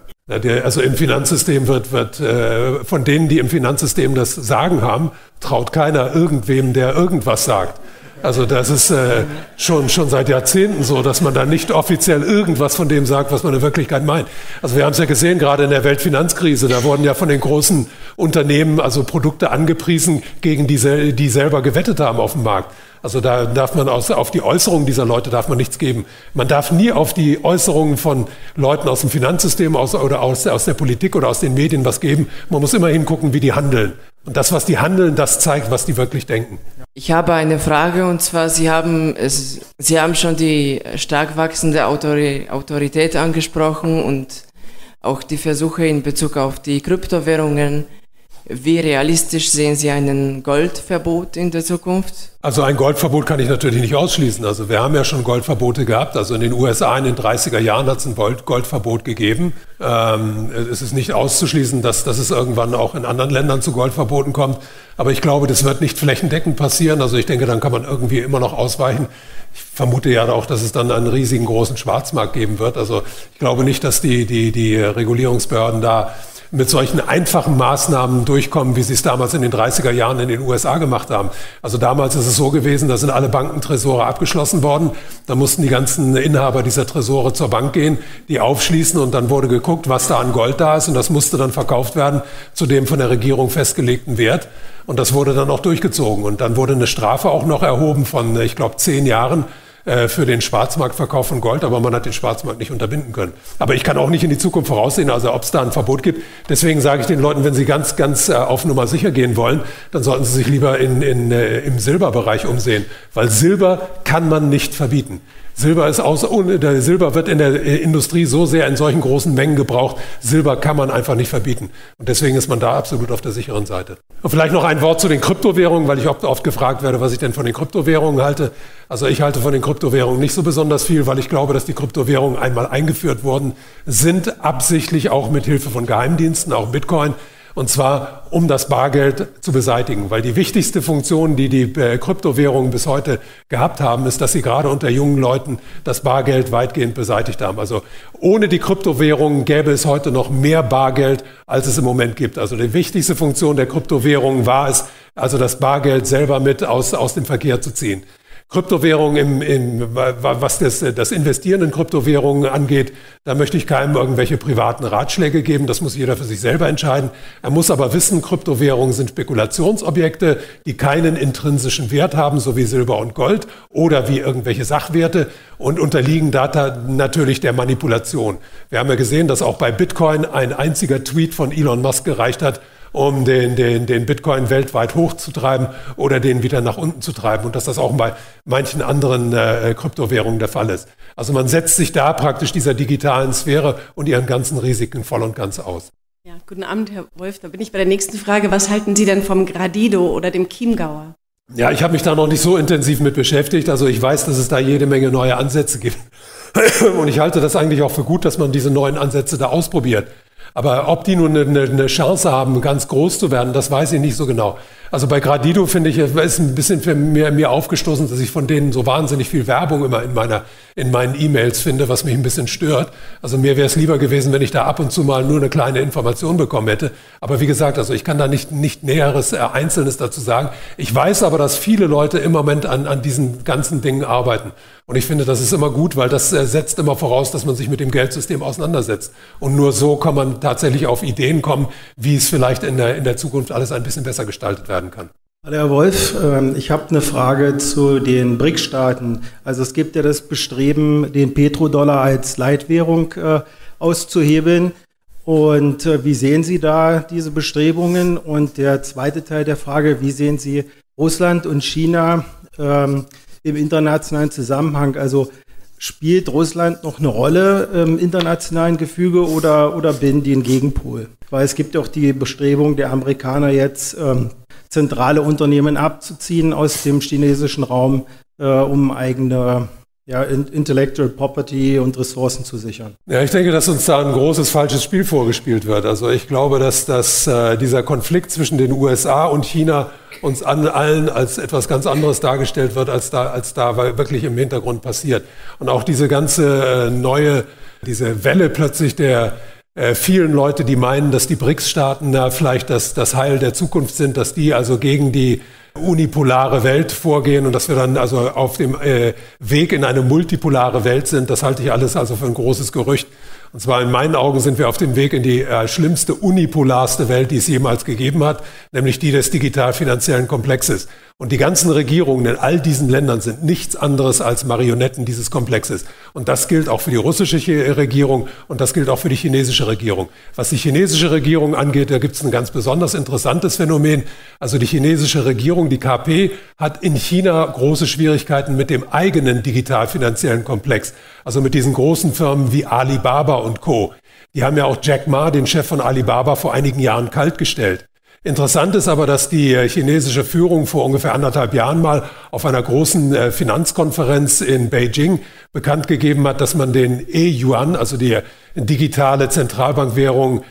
Also im Finanzsystem wird, wird von denen, die im Finanzsystem das Sagen haben, traut keiner irgendwem, der irgendwas sagt. Also das ist äh, schon, schon seit Jahrzehnten so, dass man da nicht offiziell irgendwas von dem sagt, was man in Wirklichkeit meint. Also wir haben es ja gesehen, gerade in der Weltfinanzkrise, da wurden ja von den großen Unternehmen also Produkte angepriesen, gegen die, die selber gewettet haben auf dem Markt. Also da darf man aus, auf die Äußerungen dieser Leute darf man nichts geben. Man darf nie auf die Äußerungen von Leuten aus dem Finanzsystem aus, oder aus, aus der Politik oder aus den Medien was geben. Man muss immer hingucken, wie die handeln. Und das, was die handeln, das zeigt, was die wirklich denken. Ich habe eine Frage und zwar, Sie haben, es, Sie haben schon die stark wachsende Autorität angesprochen und auch die Versuche in Bezug auf die Kryptowährungen. Wie realistisch sehen Sie ein Goldverbot in der Zukunft? Also ein Goldverbot kann ich natürlich nicht ausschließen. Also wir haben ja schon Goldverbote gehabt. Also in den USA in den 30er Jahren hat es ein Goldverbot gegeben. Ähm, es ist nicht auszuschließen, dass, dass es irgendwann auch in anderen Ländern zu Goldverboten kommt. Aber ich glaube, das wird nicht flächendeckend passieren. Also ich denke, dann kann man irgendwie immer noch ausweichen. Ich vermute ja auch, dass es dann einen riesigen großen Schwarzmarkt geben wird. Also ich glaube nicht, dass die, die, die Regulierungsbehörden da mit solchen einfachen Maßnahmen durchkommen, wie sie es damals in den 30er Jahren in den USA gemacht haben. Also damals ist es so gewesen, da sind alle Bankentresore abgeschlossen worden. Da mussten die ganzen Inhaber dieser Tresore zur Bank gehen, die aufschließen und dann wurde geguckt, was da an Gold da ist und das musste dann verkauft werden zu dem von der Regierung festgelegten Wert. Und das wurde dann auch durchgezogen. Und dann wurde eine Strafe auch noch erhoben von, ich glaube, zehn Jahren äh, für den Schwarzmarktverkauf von Gold, aber man hat den Schwarzmarkt nicht unterbinden können. Aber ich kann auch nicht in die Zukunft voraussehen, also ob es da ein Verbot gibt. Deswegen sage ich den Leuten, wenn sie ganz, ganz äh, auf Nummer sicher gehen wollen, dann sollten sie sich lieber in, in, äh, im Silberbereich umsehen, weil Silber kann man nicht verbieten. Silber ist aus, Silber wird in der Industrie so sehr in solchen großen Mengen gebraucht. Silber kann man einfach nicht verbieten. Und deswegen ist man da absolut auf der sicheren Seite. Und vielleicht noch ein Wort zu den Kryptowährungen, weil ich oft, oft gefragt werde, was ich denn von den Kryptowährungen halte. Also ich halte von den Kryptowährungen nicht so besonders viel, weil ich glaube, dass die Kryptowährungen einmal eingeführt worden sind, absichtlich auch mit Hilfe von Geheimdiensten, auch Bitcoin und zwar um das Bargeld zu beseitigen. Weil die wichtigste Funktion, die die äh, Kryptowährungen bis heute gehabt haben, ist, dass sie gerade unter jungen Leuten das Bargeld weitgehend beseitigt haben. Also ohne die Kryptowährungen gäbe es heute noch mehr Bargeld, als es im Moment gibt. Also die wichtigste Funktion der Kryptowährungen war es, also das Bargeld selber mit aus, aus dem Verkehr zu ziehen. Kryptowährungen, im, im, was das, das Investieren in Kryptowährungen angeht, da möchte ich keinem irgendwelche privaten Ratschläge geben. Das muss jeder für sich selber entscheiden. Er muss aber wissen, Kryptowährungen sind Spekulationsobjekte, die keinen intrinsischen Wert haben, so wie Silber und Gold oder wie irgendwelche Sachwerte und unterliegen da natürlich der Manipulation. Wir haben ja gesehen, dass auch bei Bitcoin ein einziger Tweet von Elon Musk gereicht hat, um den, den, den Bitcoin weltweit hochzutreiben oder den wieder nach unten zu treiben und dass das auch bei manchen anderen äh, Kryptowährungen der Fall ist. Also man setzt sich da praktisch dieser digitalen Sphäre und ihren ganzen Risiken voll und ganz aus. Ja, guten Abend, Herr Wolf. Da bin ich bei der nächsten Frage. Was halten Sie denn vom Gradido oder dem Chiemgauer? Ja, ich habe mich da noch nicht so intensiv mit beschäftigt. Also ich weiß, dass es da jede Menge neue Ansätze gibt. Und ich halte das eigentlich auch für gut, dass man diese neuen Ansätze da ausprobiert. Aber ob die nun eine, eine, Chance haben, ganz groß zu werden, das weiß ich nicht so genau. Also bei Gradido finde ich, ist ein bisschen für mir, mir aufgestoßen, dass ich von denen so wahnsinnig viel Werbung immer in meiner, in meinen E-Mails finde, was mich ein bisschen stört. Also mir wäre es lieber gewesen, wenn ich da ab und zu mal nur eine kleine Information bekommen hätte. Aber wie gesagt, also ich kann da nicht, nicht Näheres, äh, Einzelnes dazu sagen. Ich weiß aber, dass viele Leute im Moment an, an diesen ganzen Dingen arbeiten. Und ich finde, das ist immer gut, weil das äh, setzt immer voraus, dass man sich mit dem Geldsystem auseinandersetzt. Und nur so kann man tatsächlich auf Ideen kommen, wie es vielleicht in der, in der Zukunft alles ein bisschen besser gestaltet werden kann. Hallo Herr Wolf, ähm, ich habe eine Frage zu den BRIC-Staaten. Also es gibt ja das Bestreben, den Petrodollar als Leitwährung äh, auszuhebeln. Und äh, wie sehen Sie da diese Bestrebungen? Und der zweite Teil der Frage, wie sehen Sie Russland und China ähm, im internationalen Zusammenhang. Also spielt Russland noch eine Rolle im internationalen Gefüge oder, oder bilden die einen Gegenpol? Weil es gibt auch die Bestrebung der Amerikaner jetzt, ähm, zentrale Unternehmen abzuziehen aus dem chinesischen Raum, äh, um eigene ja, Intellectual Property und Ressourcen zu sichern. Ja, ich denke, dass uns da ein großes falsches Spiel vorgespielt wird. Also ich glaube, dass, dass äh, dieser Konflikt zwischen den USA und China uns an allen als etwas ganz anderes dargestellt wird, als da, als da wirklich im Hintergrund passiert. Und auch diese ganze äh, neue, diese Welle plötzlich der äh, vielen Leute, die meinen, dass die BRICS-Staaten da vielleicht das, das Heil der Zukunft sind, dass die also gegen die unipolare Welt vorgehen und dass wir dann also auf dem äh, Weg in eine multipolare Welt sind, das halte ich alles also für ein großes Gerücht. Und zwar in meinen Augen sind wir auf dem Weg in die äh, schlimmste, unipolarste Welt, die es jemals gegeben hat, nämlich die des digital-finanziellen Komplexes. Und die ganzen Regierungen in all diesen Ländern sind nichts anderes als Marionetten dieses Komplexes. Und das gilt auch für die russische Regierung und das gilt auch für die chinesische Regierung. Was die chinesische Regierung angeht, da gibt es ein ganz besonders interessantes Phänomen. Also die chinesische Regierung, die KP, hat in China große Schwierigkeiten mit dem eigenen digital-finanziellen Komplex. Also mit diesen großen Firmen wie Alibaba und Co. Die haben ja auch Jack Ma, den Chef von Alibaba, vor einigen Jahren kaltgestellt. Interessant ist aber, dass die äh, chinesische Führung vor ungefähr anderthalb Jahren mal auf einer großen äh, Finanzkonferenz in Beijing bekannt gegeben hat, dass man den E-Yuan, also die digitale Zentralbankwährung äh,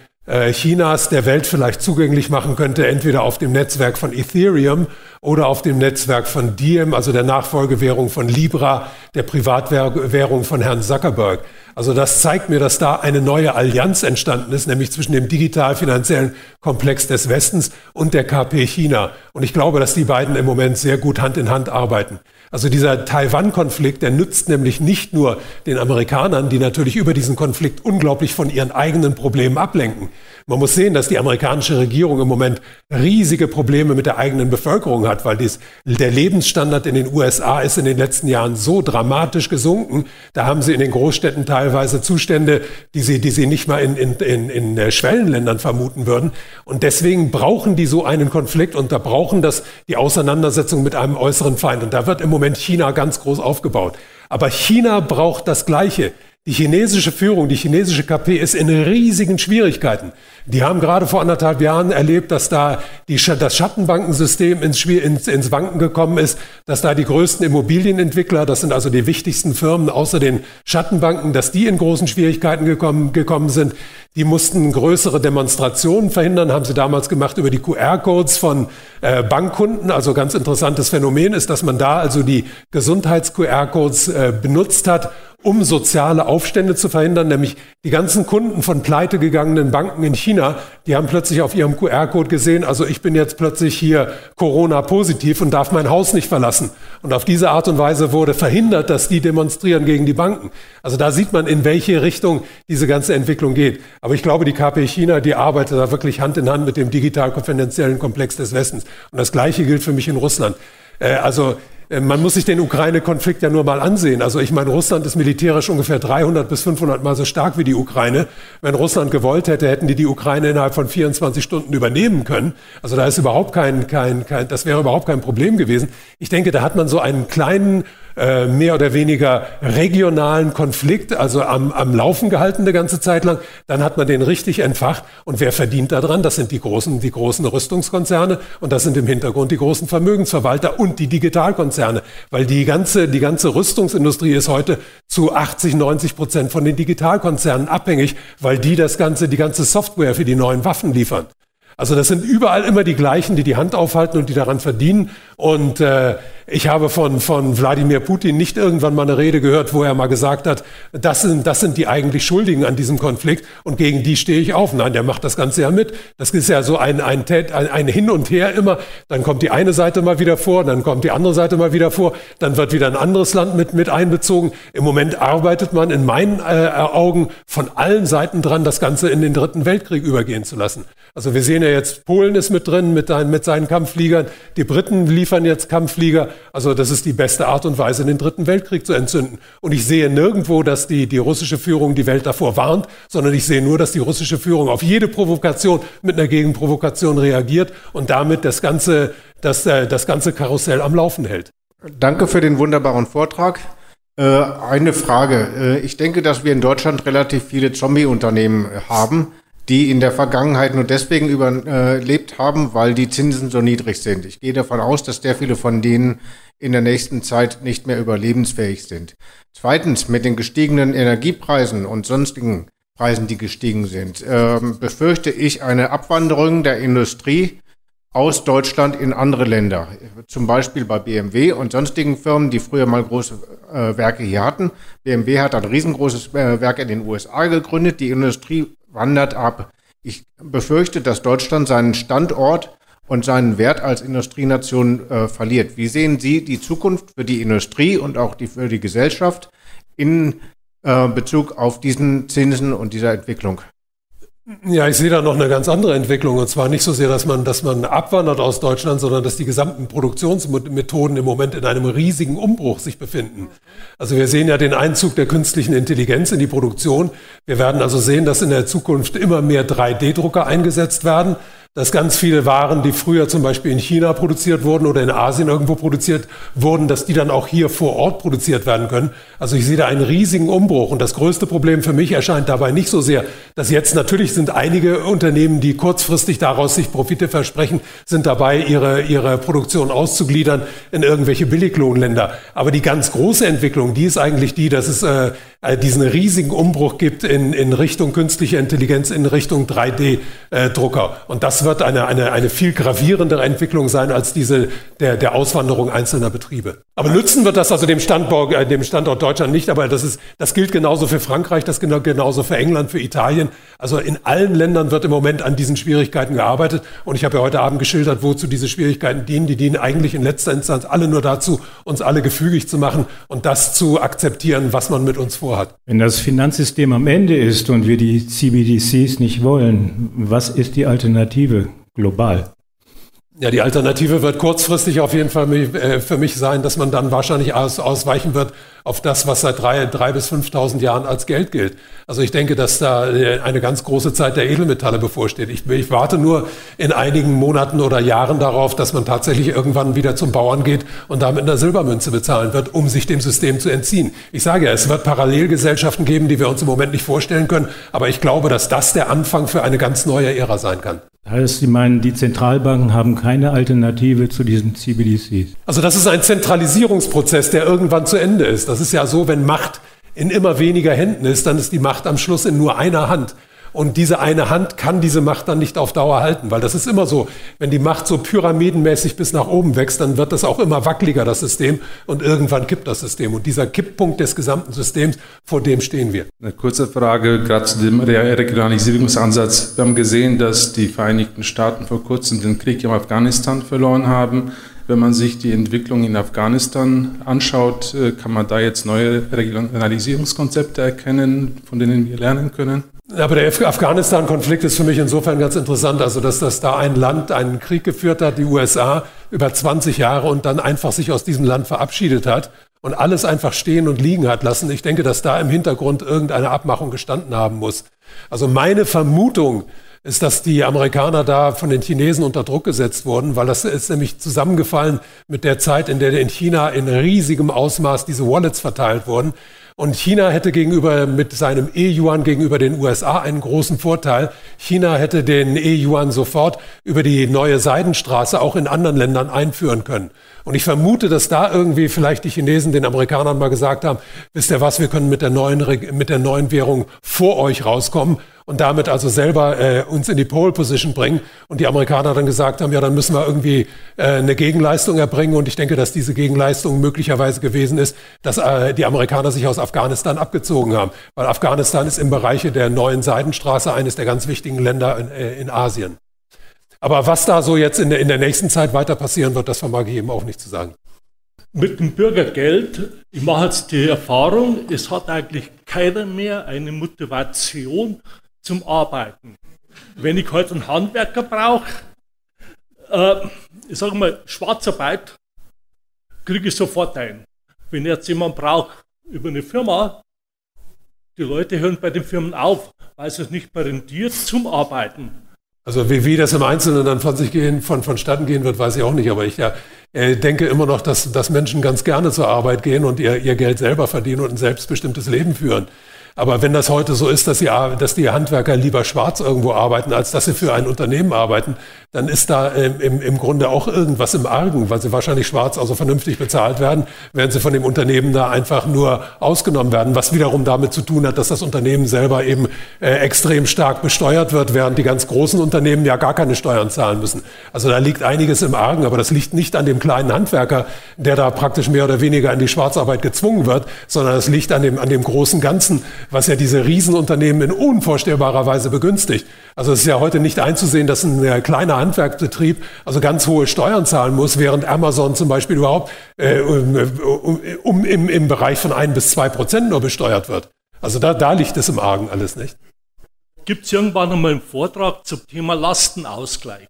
Chinas der Welt vielleicht zugänglich machen könnte, entweder auf dem Netzwerk von Ethereum oder auf dem Netzwerk von Diem, also der Nachfolgewährung von Libra, der Privatwährung von Herrn Zuckerberg. Also das zeigt mir, dass da eine neue Allianz entstanden ist, nämlich zwischen dem digital-finanziellen Komplex des Westens und der KP China. Und ich glaube, dass die beiden im Moment sehr gut Hand in Hand arbeiten. Also dieser Taiwan-Konflikt, der nützt nämlich nicht nur den Amerikanern, die natürlich über diesen Konflikt unglaublich von ihren eigenen Problemen ablenken. Man muss sehen, dass die amerikanische Regierung im Moment riesige Probleme mit der eigenen Bevölkerung hat, weil dies, der Lebensstandard in den USA ist in den letzten Jahren so dramatisch gesunken. Da haben sie in den Großstädten teilweise Zustände, die sie, die sie nicht mal in, in, in, in äh, Schwellenländern vermuten würden. Und deswegen brauchen die so einen Konflikt und da brauchen das die Auseinandersetzung mit einem äußeren Feind. Und da wird im Moment China ganz groß aufgebaut. Aber China braucht das Gleiche. Die chinesische Führung, die chinesische KP ist in riesigen Schwierigkeiten. Die haben gerade vor anderthalb Jahren erlebt, dass da die, das Schattenbankensystem ins, ins, ins Wanken gekommen ist, dass da die größten Immobilienentwickler, das sind also die wichtigsten Firmen außer den Schattenbanken, dass die in großen Schwierigkeiten gekommen, gekommen sind. Die mussten größere Demonstrationen verhindern, haben sie damals gemacht über die QR-Codes von äh, Bankkunden. Also ganz interessantes Phänomen ist, dass man da also die Gesundheits-QR-Codes äh, benutzt hat, um soziale Aufstände zu verhindern, nämlich die ganzen Kunden von pleitegegangenen Banken in China, die haben plötzlich auf ihrem QR-Code gesehen, also ich bin jetzt plötzlich hier Corona-positiv und darf mein Haus nicht verlassen. Und auf diese Art und Weise wurde verhindert, dass die demonstrieren gegen die Banken. Also da sieht man, in welche Richtung diese ganze Entwicklung geht. Aber ich glaube, die KP China, die arbeitet da wirklich Hand in Hand mit dem digital-konfidenziellen Komplex des Westens. Und das Gleiche gilt für mich in Russland. Äh, also man muss sich den Ukraine-Konflikt ja nur mal ansehen. Also ich meine, Russland ist militärisch ungefähr 300 bis 500 Mal so stark wie die Ukraine. Wenn Russland gewollt hätte, hätten die die Ukraine innerhalb von 24 Stunden übernehmen können. Also da ist überhaupt kein, kein, kein das wäre überhaupt kein Problem gewesen. Ich denke, da hat man so einen kleinen äh, mehr oder weniger regionalen Konflikt, also am, am Laufen gehalten eine ganze Zeit lang. Dann hat man den richtig entfacht. Und wer verdient daran? Das sind die großen, die großen Rüstungskonzerne und das sind im Hintergrund die großen Vermögensverwalter und die Digitalkonzerne. Weil die ganze, die ganze Rüstungsindustrie ist heute zu 80, 90 Prozent von den Digitalkonzernen abhängig, weil die das ganze, die ganze Software für die neuen Waffen liefern. Also das sind überall immer die gleichen, die die Hand aufhalten und die daran verdienen. Und äh, ich habe von, von Wladimir Putin nicht irgendwann mal eine Rede gehört, wo er mal gesagt hat, das sind, das sind die eigentlich Schuldigen an diesem Konflikt und gegen die stehe ich auf. Nein, der macht das Ganze ja mit. Das ist ja so ein, ein, ein, ein Hin und Her immer. Dann kommt die eine Seite mal wieder vor, dann kommt die andere Seite mal wieder vor, dann wird wieder ein anderes Land mit, mit einbezogen. Im Moment arbeitet man in meinen äh, Augen von allen Seiten dran, das Ganze in den Dritten Weltkrieg übergehen zu lassen. Also wir sehen ja jetzt, Polen ist mit drin mit, mit seinen Kampffliegern, die Briten liefern jetzt Kampfflieger. Also das ist die beste Art und Weise, den Dritten Weltkrieg zu entzünden. Und ich sehe nirgendwo, dass die, die russische Führung die Welt davor warnt, sondern ich sehe nur, dass die russische Führung auf jede Provokation mit einer Gegenprovokation reagiert und damit das ganze, das, äh, das ganze Karussell am Laufen hält. Danke für den wunderbaren Vortrag. Äh, eine Frage. Äh, ich denke, dass wir in Deutschland relativ viele Zombie-Unternehmen haben die in der Vergangenheit nur deswegen überlebt haben, weil die Zinsen so niedrig sind. Ich gehe davon aus, dass sehr viele von denen in der nächsten Zeit nicht mehr überlebensfähig sind. Zweitens, mit den gestiegenen Energiepreisen und sonstigen Preisen, die gestiegen sind, äh, befürchte ich eine Abwanderung der Industrie aus Deutschland in andere Länder. Zum Beispiel bei BMW und sonstigen Firmen, die früher mal große äh, Werke hier hatten. BMW hat ein riesengroßes äh, Werk in den USA gegründet. Die Industrie wandert ab. Ich befürchte, dass Deutschland seinen Standort und seinen Wert als Industrienation äh, verliert. Wie sehen Sie die Zukunft für die Industrie und auch die, für die Gesellschaft in äh, Bezug auf diesen Zinsen und dieser Entwicklung? Ja, ich sehe da noch eine ganz andere Entwicklung. Und zwar nicht so sehr, dass man, dass man abwandert aus Deutschland, sondern dass die gesamten Produktionsmethoden im Moment in einem riesigen Umbruch sich befinden. Also wir sehen ja den Einzug der künstlichen Intelligenz in die Produktion. Wir werden also sehen, dass in der Zukunft immer mehr 3D-Drucker eingesetzt werden dass ganz viele Waren, die früher zum Beispiel in China produziert wurden oder in Asien irgendwo produziert wurden, dass die dann auch hier vor Ort produziert werden können. Also ich sehe da einen riesigen Umbruch. Und das größte Problem für mich erscheint dabei nicht so sehr, dass jetzt natürlich sind einige Unternehmen, die kurzfristig daraus sich Profite versprechen, sind dabei, ihre, ihre Produktion auszugliedern in irgendwelche Billiglohnländer. Aber die ganz große Entwicklung, die ist eigentlich die, dass es äh, äh diesen riesigen Umbruch gibt in, in Richtung künstliche Intelligenz, in Richtung 3D-Drucker. Äh, Und das wird eine, eine, eine viel gravierendere Entwicklung sein als diese der, der Auswanderung einzelner Betriebe. Aber nützen wird das also dem Standort, äh, dem Standort Deutschland nicht, aber das, ist, das gilt genauso für Frankreich, das gilt genauso für England, für Italien. Also in allen Ländern wird im Moment an diesen Schwierigkeiten gearbeitet. Und ich habe ja heute Abend geschildert, wozu diese Schwierigkeiten dienen. Die dienen eigentlich in letzter Instanz alle nur dazu, uns alle gefügig zu machen und das zu akzeptieren, was man mit uns vorhat. Wenn das Finanzsystem am Ende ist und wir die CBDCs nicht wollen, was ist die Alternative global? Ja, die Alternative wird kurzfristig auf jeden Fall äh, für mich sein, dass man dann wahrscheinlich aus, ausweichen wird auf das, was seit drei, drei bis 5.000 Jahren als Geld gilt. Also ich denke, dass da äh, eine ganz große Zeit der Edelmetalle bevorsteht. Ich, ich warte nur in einigen Monaten oder Jahren darauf, dass man tatsächlich irgendwann wieder zum Bauern geht und damit eine Silbermünze bezahlen wird, um sich dem System zu entziehen. Ich sage ja, es wird Parallelgesellschaften geben, die wir uns im Moment nicht vorstellen können, aber ich glaube, dass das der Anfang für eine ganz neue Ära sein kann. Heißt, Sie meinen, die Zentralbanken haben keine Alternative zu diesen CBDCs? Also das ist ein Zentralisierungsprozess, der irgendwann zu Ende ist. Das ist ja so, wenn Macht in immer weniger Händen ist, dann ist die Macht am Schluss in nur einer Hand. Und diese eine Hand kann diese Macht dann nicht auf Dauer halten, weil das ist immer so, wenn die Macht so pyramidenmäßig bis nach oben wächst, dann wird das auch immer wackeliger, das System, und irgendwann kippt das System. Und dieser Kipppunkt des gesamten Systems, vor dem stehen wir. Eine kurze Frage, gerade zu dem Regionalisierungsansatz. Wir haben gesehen, dass die Vereinigten Staaten vor kurzem den Krieg in Afghanistan verloren haben. Wenn man sich die Entwicklung in Afghanistan anschaut, äh, kann man da jetzt neue Regionalisierungskonzepte erkennen, von denen wir lernen können? Aber der Afghanistan-Konflikt ist für mich insofern ganz interessant, also dass das da ein Land einen Krieg geführt hat, die USA, über 20 Jahre und dann einfach sich aus diesem Land verabschiedet hat und alles einfach stehen und liegen hat lassen. Ich denke, dass da im Hintergrund irgendeine Abmachung gestanden haben muss. Also meine Vermutung ist, dass die Amerikaner da von den Chinesen unter Druck gesetzt wurden, weil das ist nämlich zusammengefallen mit der Zeit, in der in China in riesigem Ausmaß diese Wallets verteilt wurden. Und China hätte gegenüber mit seinem E-Yuan gegenüber den USA einen großen Vorteil. China hätte den E-Yuan sofort über die neue Seidenstraße auch in anderen Ländern einführen können. Und ich vermute, dass da irgendwie vielleicht die Chinesen den Amerikanern mal gesagt haben, wisst ihr was, wir können mit der neuen, mit der neuen Währung vor euch rauskommen und damit also selber äh, uns in die Pole Position bringen. Und die Amerikaner dann gesagt haben, ja, dann müssen wir irgendwie äh, eine Gegenleistung erbringen. Und ich denke, dass diese Gegenleistung möglicherweise gewesen ist, dass äh, die Amerikaner sich aus Afghanistan abgezogen haben. Weil Afghanistan ist im Bereich der neuen Seidenstraße eines der ganz wichtigen Länder in, äh, in Asien. Aber was da so jetzt in der, in der nächsten Zeit weiter passieren wird, das vermag ich eben auch nicht zu sagen. Mit dem Bürgergeld, ich mache jetzt die Erfahrung, es hat eigentlich keiner mehr eine Motivation zum Arbeiten. Wenn ich heute einen Handwerker brauche, äh, ich sage mal, Schwarzarbeit, kriege ich sofort ein. Wenn jetzt jemand braucht über eine Firma, die Leute hören bei den Firmen auf, weil es nicht mehr rentiert zum Arbeiten. Also wie, wie das im Einzelnen dann von sich gehen, von, vonstatten gehen wird, weiß ich auch nicht. Aber ich ja, äh, denke immer noch, dass, dass Menschen ganz gerne zur Arbeit gehen und ihr, ihr Geld selber verdienen und ein selbstbestimmtes Leben führen. Aber wenn das heute so ist, dass, sie, dass die Handwerker lieber schwarz irgendwo arbeiten, als dass sie für ein Unternehmen arbeiten, dann ist da im, im Grunde auch irgendwas im Argen, weil sie wahrscheinlich schwarz also vernünftig bezahlt werden, während sie von dem Unternehmen da einfach nur ausgenommen werden, was wiederum damit zu tun hat, dass das Unternehmen selber eben äh, extrem stark besteuert wird, während die ganz großen Unternehmen ja gar keine Steuern zahlen müssen. Also da liegt einiges im Argen, aber das liegt nicht an dem kleinen Handwerker, der da praktisch mehr oder weniger in die Schwarzarbeit gezwungen wird, sondern es liegt an dem, an dem großen Ganzen, was ja diese Riesenunternehmen in unvorstellbarer Weise begünstigt. Also es ist ja heute nicht einzusehen, dass ein äh, kleiner Handwerksbetrieb also ganz hohe Steuern zahlen muss, während Amazon zum Beispiel überhaupt äh, um, um, im, im Bereich von ein bis zwei Prozent nur besteuert wird. Also da, da liegt es im Argen alles nicht. gibt es irgendwann einmal einen Vortrag zum Thema Lastenausgleich.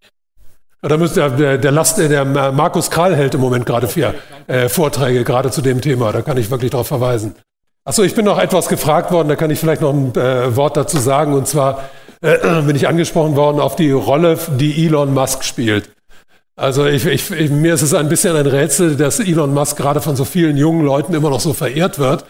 Da müsste der, der, Last, der Markus Krall hält im Moment gerade vier äh, Vorträge gerade zu dem Thema. Da kann ich wirklich darauf verweisen. Achso, ich bin noch etwas gefragt worden, da kann ich vielleicht noch ein äh, Wort dazu sagen. Und zwar äh, bin ich angesprochen worden auf die Rolle, die Elon Musk spielt. Also ich, ich, ich, mir ist es ein bisschen ein Rätsel, dass Elon Musk gerade von so vielen jungen Leuten immer noch so verehrt wird.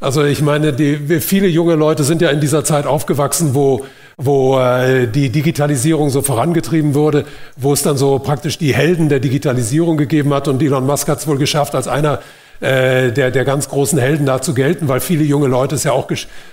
Also ich meine, die, viele junge Leute sind ja in dieser Zeit aufgewachsen, wo, wo äh, die Digitalisierung so vorangetrieben wurde, wo es dann so praktisch die Helden der Digitalisierung gegeben hat. Und Elon Musk hat es wohl geschafft, als einer äh, der, der ganz großen Helden da zu gelten, weil viele junge Leute es ja auch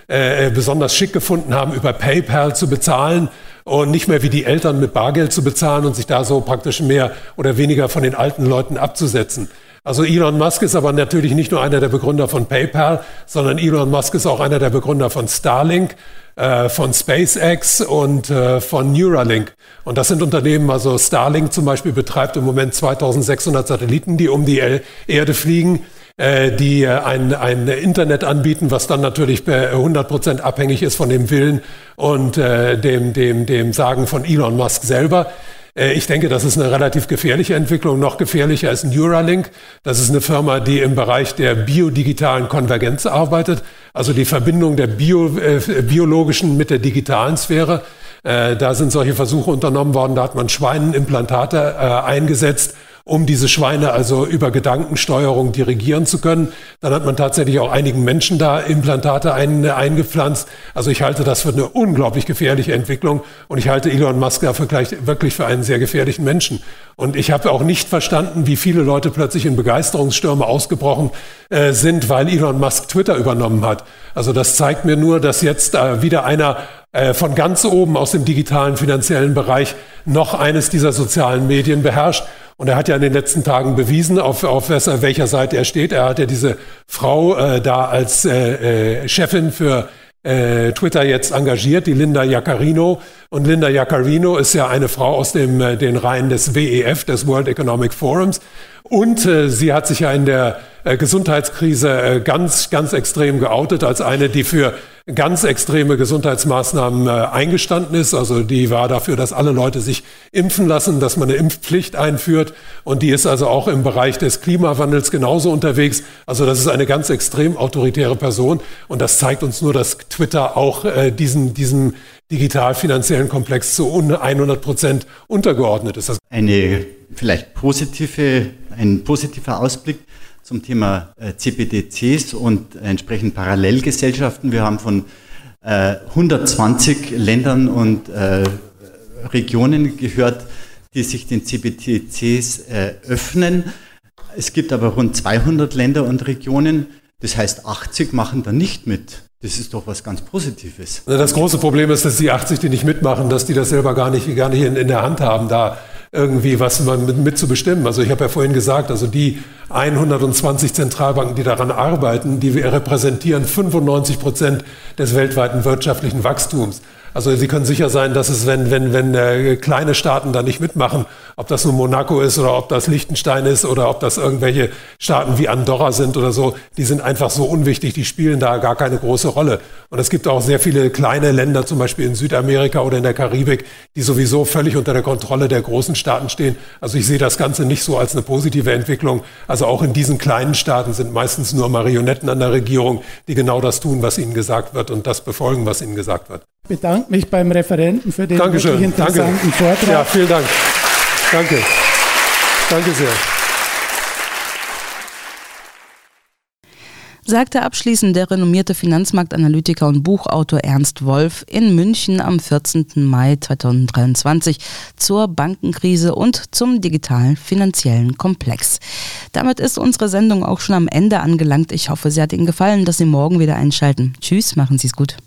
äh, besonders schick gefunden haben, über PayPal zu bezahlen und nicht mehr wie die Eltern mit Bargeld zu bezahlen und sich da so praktisch mehr oder weniger von den alten Leuten abzusetzen. Also Elon Musk ist aber natürlich nicht nur einer der Begründer von PayPal, sondern Elon Musk ist auch einer der Begründer von Starlink, äh, von SpaceX und äh, von Neuralink. Und das sind Unternehmen, also Starlink zum Beispiel betreibt im Moment 2600 Satelliten, die um die Erde fliegen äh, die äh, ein, ein Internet anbieten, was dann natürlich 100 Prozent abhängig ist von dem Willen und äh, dem, dem, dem Sagen von Elon Musk selber. Äh, ich denke, das ist eine relativ gefährliche Entwicklung. Noch gefährlicher ist Neuralink. Das ist eine Firma, die im Bereich der biodigitalen Konvergenz arbeitet, also die Verbindung der Bio, äh, biologischen mit der digitalen Sphäre. Äh, da sind solche Versuche unternommen worden. Da hat man Schweinen Implantate äh, eingesetzt um diese Schweine also über Gedankensteuerung dirigieren zu können. Dann hat man tatsächlich auch einigen Menschen da Implantate ein, eingepflanzt. Also ich halte das für eine unglaublich gefährliche Entwicklung und ich halte Elon Musk dafür gleich, wirklich für einen sehr gefährlichen Menschen. Und ich habe auch nicht verstanden, wie viele Leute plötzlich in Begeisterungsstürme ausgebrochen äh, sind, weil Elon Musk Twitter übernommen hat. Also das zeigt mir nur, dass jetzt äh, wieder einer äh, von ganz oben aus dem digitalen finanziellen Bereich noch eines dieser sozialen Medien beherrscht. Und er hat ja in den letzten Tagen bewiesen, auf, auf welcher Seite er steht. Er hat ja diese Frau äh, da als äh, äh, Chefin für äh, Twitter jetzt engagiert, die Linda Jaccarino. Und Linda Jaccarino ist ja eine Frau aus dem, äh, den Reihen des WEF, des World Economic Forums. Und äh, sie hat sich ja in der Gesundheitskrise äh, ganz, ganz extrem geoutet als eine, die für ganz extreme Gesundheitsmaßnahmen äh, eingestanden ist. Also die war dafür, dass alle Leute sich impfen lassen, dass man eine Impfpflicht einführt. Und die ist also auch im Bereich des Klimawandels genauso unterwegs. Also das ist eine ganz extrem autoritäre Person. Und das zeigt uns nur, dass Twitter auch äh, diesen, diesem digital-finanziellen Komplex zu 100 Prozent untergeordnet ist. Eine vielleicht positive, ein positiver Ausblick zum Thema äh, CBDCs und entsprechend Parallelgesellschaften. Wir haben von 120 äh, Ländern und äh, Regionen gehört, die sich den CBDCs öffnen. Es gibt aber rund 200 Länder und Regionen, das heißt 80 machen da nicht mit. Das ist doch was ganz Positives. Das große Problem ist, dass die 80, die nicht mitmachen, dass die das selber gar nicht, gar nicht in, in der Hand haben, da irgendwie was mit, mit zu bestimmen. Also ich habe ja vorhin gesagt, also die 120 Zentralbanken, die daran arbeiten, die repräsentieren 95 Prozent des weltweiten wirtschaftlichen Wachstums. Also Sie können sicher sein, dass es, wenn, wenn, wenn äh, kleine Staaten da nicht mitmachen, ob das nun Monaco ist oder ob das Liechtenstein ist oder ob das irgendwelche Staaten wie Andorra sind oder so, die sind einfach so unwichtig, die spielen da gar keine große Rolle. Und es gibt auch sehr viele kleine Länder, zum Beispiel in Südamerika oder in der Karibik, die sowieso völlig unter der Kontrolle der großen Staaten stehen. Also ich sehe das Ganze nicht so als eine positive Entwicklung. Also auch in diesen kleinen Staaten sind meistens nur Marionetten an der Regierung, die genau das tun, was ihnen gesagt wird und das befolgen, was ihnen gesagt wird bedanke mich beim Referenten für den Dankeschön. wirklich interessanten Danke. Vortrag. Ja, vielen Dank. Danke. Danke sehr. sagte abschließend der renommierte Finanzmarktanalytiker und Buchautor Ernst Wolf in München am 14. Mai 2023 zur Bankenkrise und zum digitalen finanziellen Komplex. Damit ist unsere Sendung auch schon am Ende angelangt. Ich hoffe, sie hat Ihnen gefallen, dass Sie morgen wieder einschalten. Tschüss, machen Sie es gut.